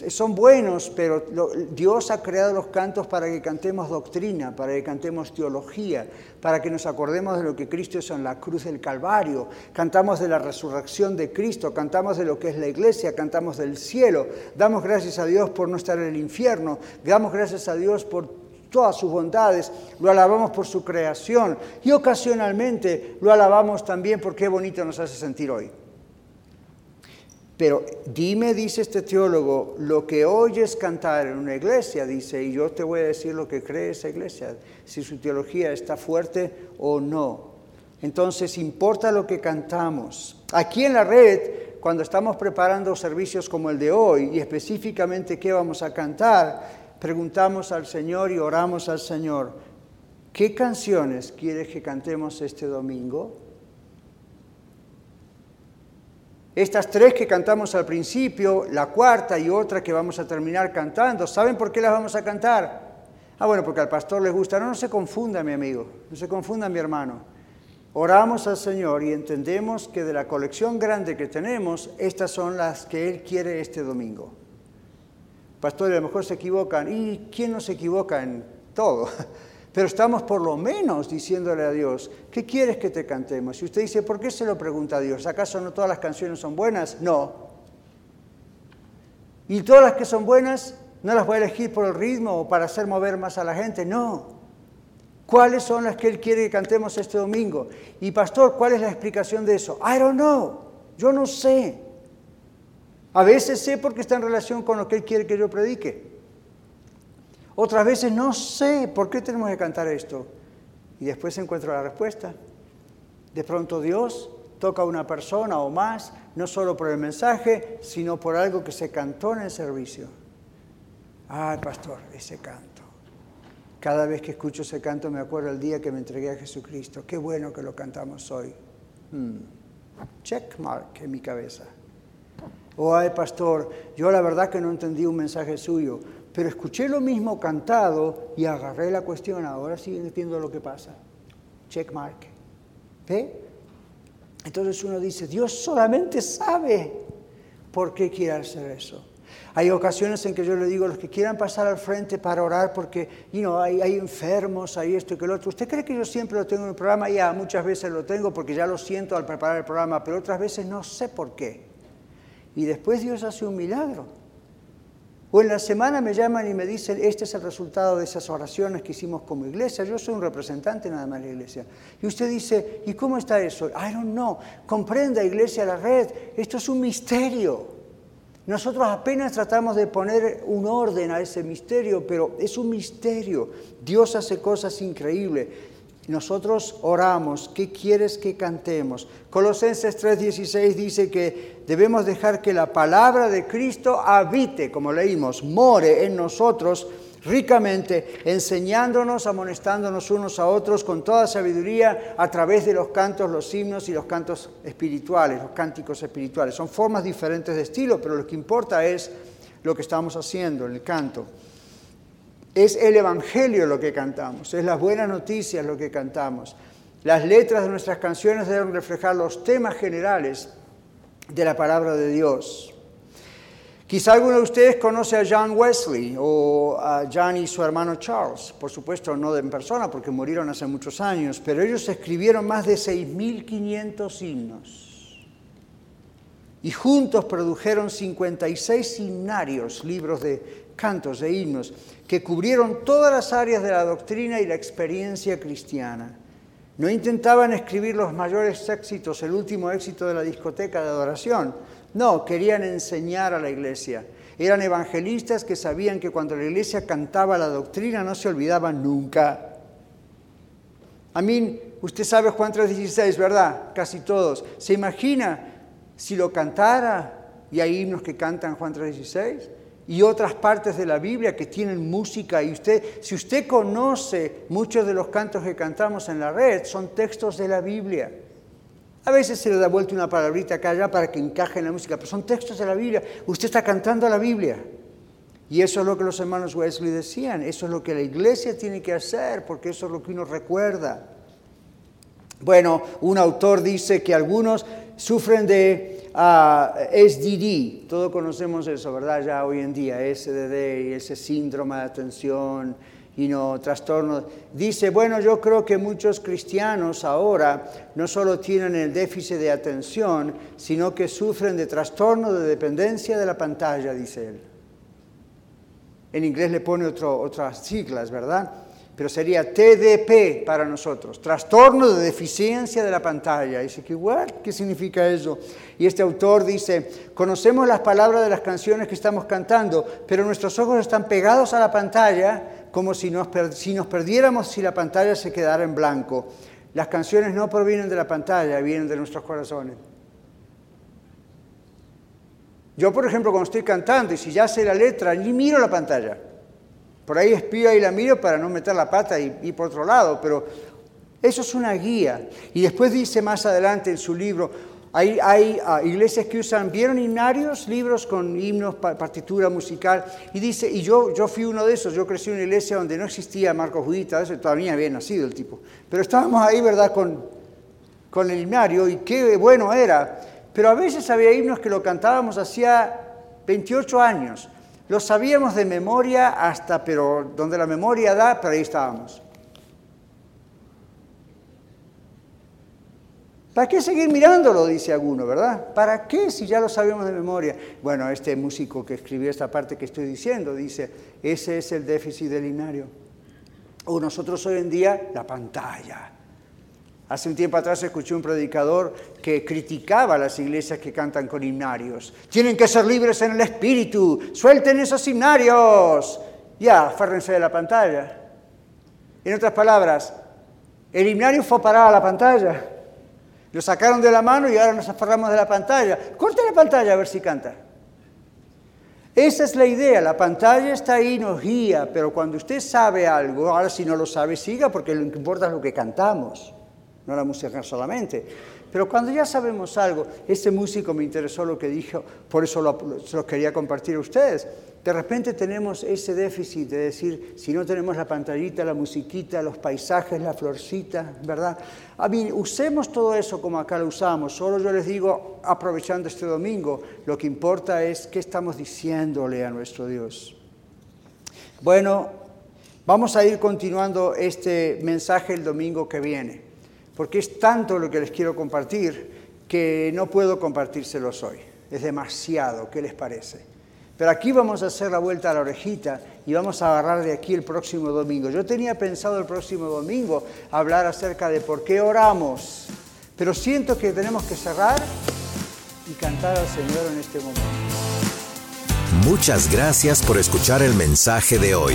son buenos, pero Dios ha creado los cantos para que cantemos doctrina, para que cantemos teología, para que nos acordemos de lo que Cristo hizo en la cruz del Calvario. Cantamos de la resurrección de Cristo, cantamos de lo que es la iglesia, cantamos del cielo. Damos gracias a Dios por no estar en el infierno, damos gracias a Dios por todas sus bondades, lo alabamos por su creación y ocasionalmente lo alabamos también por qué bonito nos hace sentir hoy. Pero dime, dice este teólogo, lo que oyes cantar en una iglesia, dice, y yo te voy a decir lo que cree esa iglesia, si su teología está fuerte o no. Entonces, importa lo que cantamos. Aquí en la red, cuando estamos preparando servicios como el de hoy, y específicamente qué vamos a cantar, preguntamos al Señor y oramos al Señor, ¿qué canciones quieres que cantemos este domingo? Estas tres que cantamos al principio, la cuarta y otra que vamos a terminar cantando, ¿saben por qué las vamos a cantar? Ah, bueno, porque al pastor le gusta. No, no se confunda, mi amigo, no se confunda, mi hermano. Oramos al Señor y entendemos que de la colección grande que tenemos, estas son las que Él quiere este domingo. Pastor, a lo mejor se equivocan. ¿Y quién no se equivoca en todo? Pero estamos por lo menos diciéndole a Dios, ¿qué quieres que te cantemos? Y usted dice, ¿por qué se lo pregunta a Dios? ¿Acaso no todas las canciones son buenas? No. ¿Y todas las que son buenas no las voy a elegir por el ritmo o para hacer mover más a la gente? No. ¿Cuáles son las que Él quiere que cantemos este domingo? Y pastor, ¿cuál es la explicación de eso? I don't know. Yo no sé. A veces sé porque está en relación con lo que Él quiere que yo predique. Otras veces no sé por qué tenemos que cantar esto. Y después encuentro la respuesta. De pronto Dios toca a una persona o más, no solo por el mensaje, sino por algo que se cantó en el servicio. Ay, pastor, ese canto. Cada vez que escucho ese canto me acuerdo el día que me entregué a Jesucristo. Qué bueno que lo cantamos hoy. Hmm. Check mark en mi cabeza. Oh, ay, pastor, yo la verdad que no entendí un mensaje suyo pero escuché lo mismo cantado y agarré la cuestión, ahora sí entiendo lo que pasa. Check mark. ¿Ve? Entonces uno dice, Dios solamente sabe por qué quiere hacer eso. Hay ocasiones en que yo le digo a los que quieran pasar al frente para orar porque you hay, hay, enfermos, hay esto y que lo otro. ¿Usted cree que yo siempre lo tengo en el programa? Ya, muchas veces lo tengo porque ya lo siento al preparar el programa, pero otras veces no sé por qué. Y después Dios hace un milagro. O en la semana me llaman y me dicen, este es el resultado de esas oraciones que hicimos como iglesia. Yo soy un representante nada más de la iglesia. Y usted dice, ¿y cómo está eso? I don't know. Comprenda, iglesia, la red. Esto es un misterio. Nosotros apenas tratamos de poner un orden a ese misterio, pero es un misterio. Dios hace cosas increíbles. Nosotros oramos, ¿qué quieres que cantemos? Colosenses 3:16 dice que debemos dejar que la palabra de Cristo habite, como leímos, more en nosotros ricamente, enseñándonos, amonestándonos unos a otros con toda sabiduría a través de los cantos, los himnos y los cantos espirituales, los cánticos espirituales. Son formas diferentes de estilo, pero lo que importa es lo que estamos haciendo en el canto. Es el Evangelio lo que cantamos, es las buenas noticias lo que cantamos. Las letras de nuestras canciones deben reflejar los temas generales de la palabra de Dios. Quizá alguno de ustedes conoce a John Wesley o a John y su hermano Charles. Por supuesto, no en persona porque murieron hace muchos años, pero ellos escribieron más de 6.500 himnos. Y juntos produjeron 56 himnarios, libros de cantos e himnos que cubrieron todas las áreas de la doctrina y la experiencia cristiana. No intentaban escribir los mayores éxitos, el último éxito de la discoteca de adoración. No, querían enseñar a la iglesia. Eran evangelistas que sabían que cuando la iglesia cantaba la doctrina no se olvidaban nunca. A mí, usted sabe Juan 3:16, ¿verdad? Casi todos. ¿Se imagina si lo cantara? Y hay himnos que cantan Juan 3:16 y otras partes de la Biblia que tienen música y usted, si usted conoce muchos de los cantos que cantamos en la red, son textos de la Biblia. A veces se le da vuelta una palabrita acá allá para que encaje en la música, pero son textos de la Biblia. Usted está cantando la Biblia. Y eso es lo que los hermanos Wesley decían, eso es lo que la iglesia tiene que hacer, porque eso es lo que uno recuerda. Bueno, un autor dice que algunos sufren de SDD, todos conocemos eso, ¿verdad? Ya hoy en día, SDD ese síndrome de atención y no trastorno. Dice, bueno, yo creo que muchos cristianos ahora no solo tienen el déficit de atención, sino que sufren de trastorno de dependencia de la pantalla, dice él. En inglés le pone otras siglas, ¿verdad? Pero sería TDP para nosotros, trastorno de deficiencia de la pantalla. Dice que igual, ¿qué significa eso? Y este autor dice, conocemos las palabras de las canciones que estamos cantando, pero nuestros ojos están pegados a la pantalla como si nos, si nos perdiéramos si la pantalla se quedara en blanco. Las canciones no provienen de la pantalla, vienen de nuestros corazones. Yo, por ejemplo, cuando estoy cantando y si ya sé la letra, ni miro la pantalla. Por ahí espío y la miro para no meter la pata y ir por otro lado, pero eso es una guía. Y después dice más adelante en su libro, hay, hay ah, iglesias que usan, ¿vieron himnarios? Libros con himnos, partitura musical. Y dice, y yo, yo fui uno de esos, yo crecí en una iglesia donde no existía Marcos Judita, eso todavía había nacido el tipo. Pero estábamos ahí, ¿verdad?, con, con el himnario y qué bueno era. Pero a veces había himnos que lo cantábamos hacía 28 años. Lo sabíamos de memoria hasta, pero donde la memoria da, pero ahí estábamos. ¿Para qué seguir mirándolo? Dice alguno, ¿verdad? ¿Para qué si ya lo sabemos de memoria? Bueno, este músico que escribió esta parte que estoy diciendo dice, ese es el déficit del himnario. O nosotros hoy en día, la pantalla. Hace un tiempo atrás escuché un predicador que criticaba a las iglesias que cantan con himnarios. Tienen que ser libres en el espíritu, suelten esos himnarios. Ya, aférrense de la pantalla. En otras palabras, el himnario fue parar a la pantalla. Lo sacaron de la mano y ahora nos aferramos de la pantalla. Corte la pantalla a ver si canta. Esa es la idea, la pantalla está ahí, nos guía, pero cuando usted sabe algo, ahora si no lo sabe, siga porque lo que importa es lo que cantamos no la música solamente. Pero cuando ya sabemos algo, ese músico me interesó lo que dijo, por eso lo, lo, quería compartir a ustedes. De repente tenemos ese déficit de decir, si no tenemos la pantallita, la musiquita, los paisajes, la florcita, ¿verdad? A mí, usemos todo eso como acá lo usamos. Solo yo les digo, aprovechando este domingo, lo que importa es qué estamos diciéndole a nuestro Dios. Bueno, vamos a ir continuando este mensaje el domingo que viene porque es tanto lo que les quiero compartir que no puedo compartírselos hoy. Es demasiado, ¿qué les parece? Pero aquí vamos a hacer la vuelta a la orejita y vamos a agarrar de aquí el próximo domingo. Yo tenía pensado el próximo domingo hablar acerca de por qué oramos, pero siento que tenemos que cerrar y cantar al Señor en este momento. Muchas gracias por escuchar el mensaje de hoy.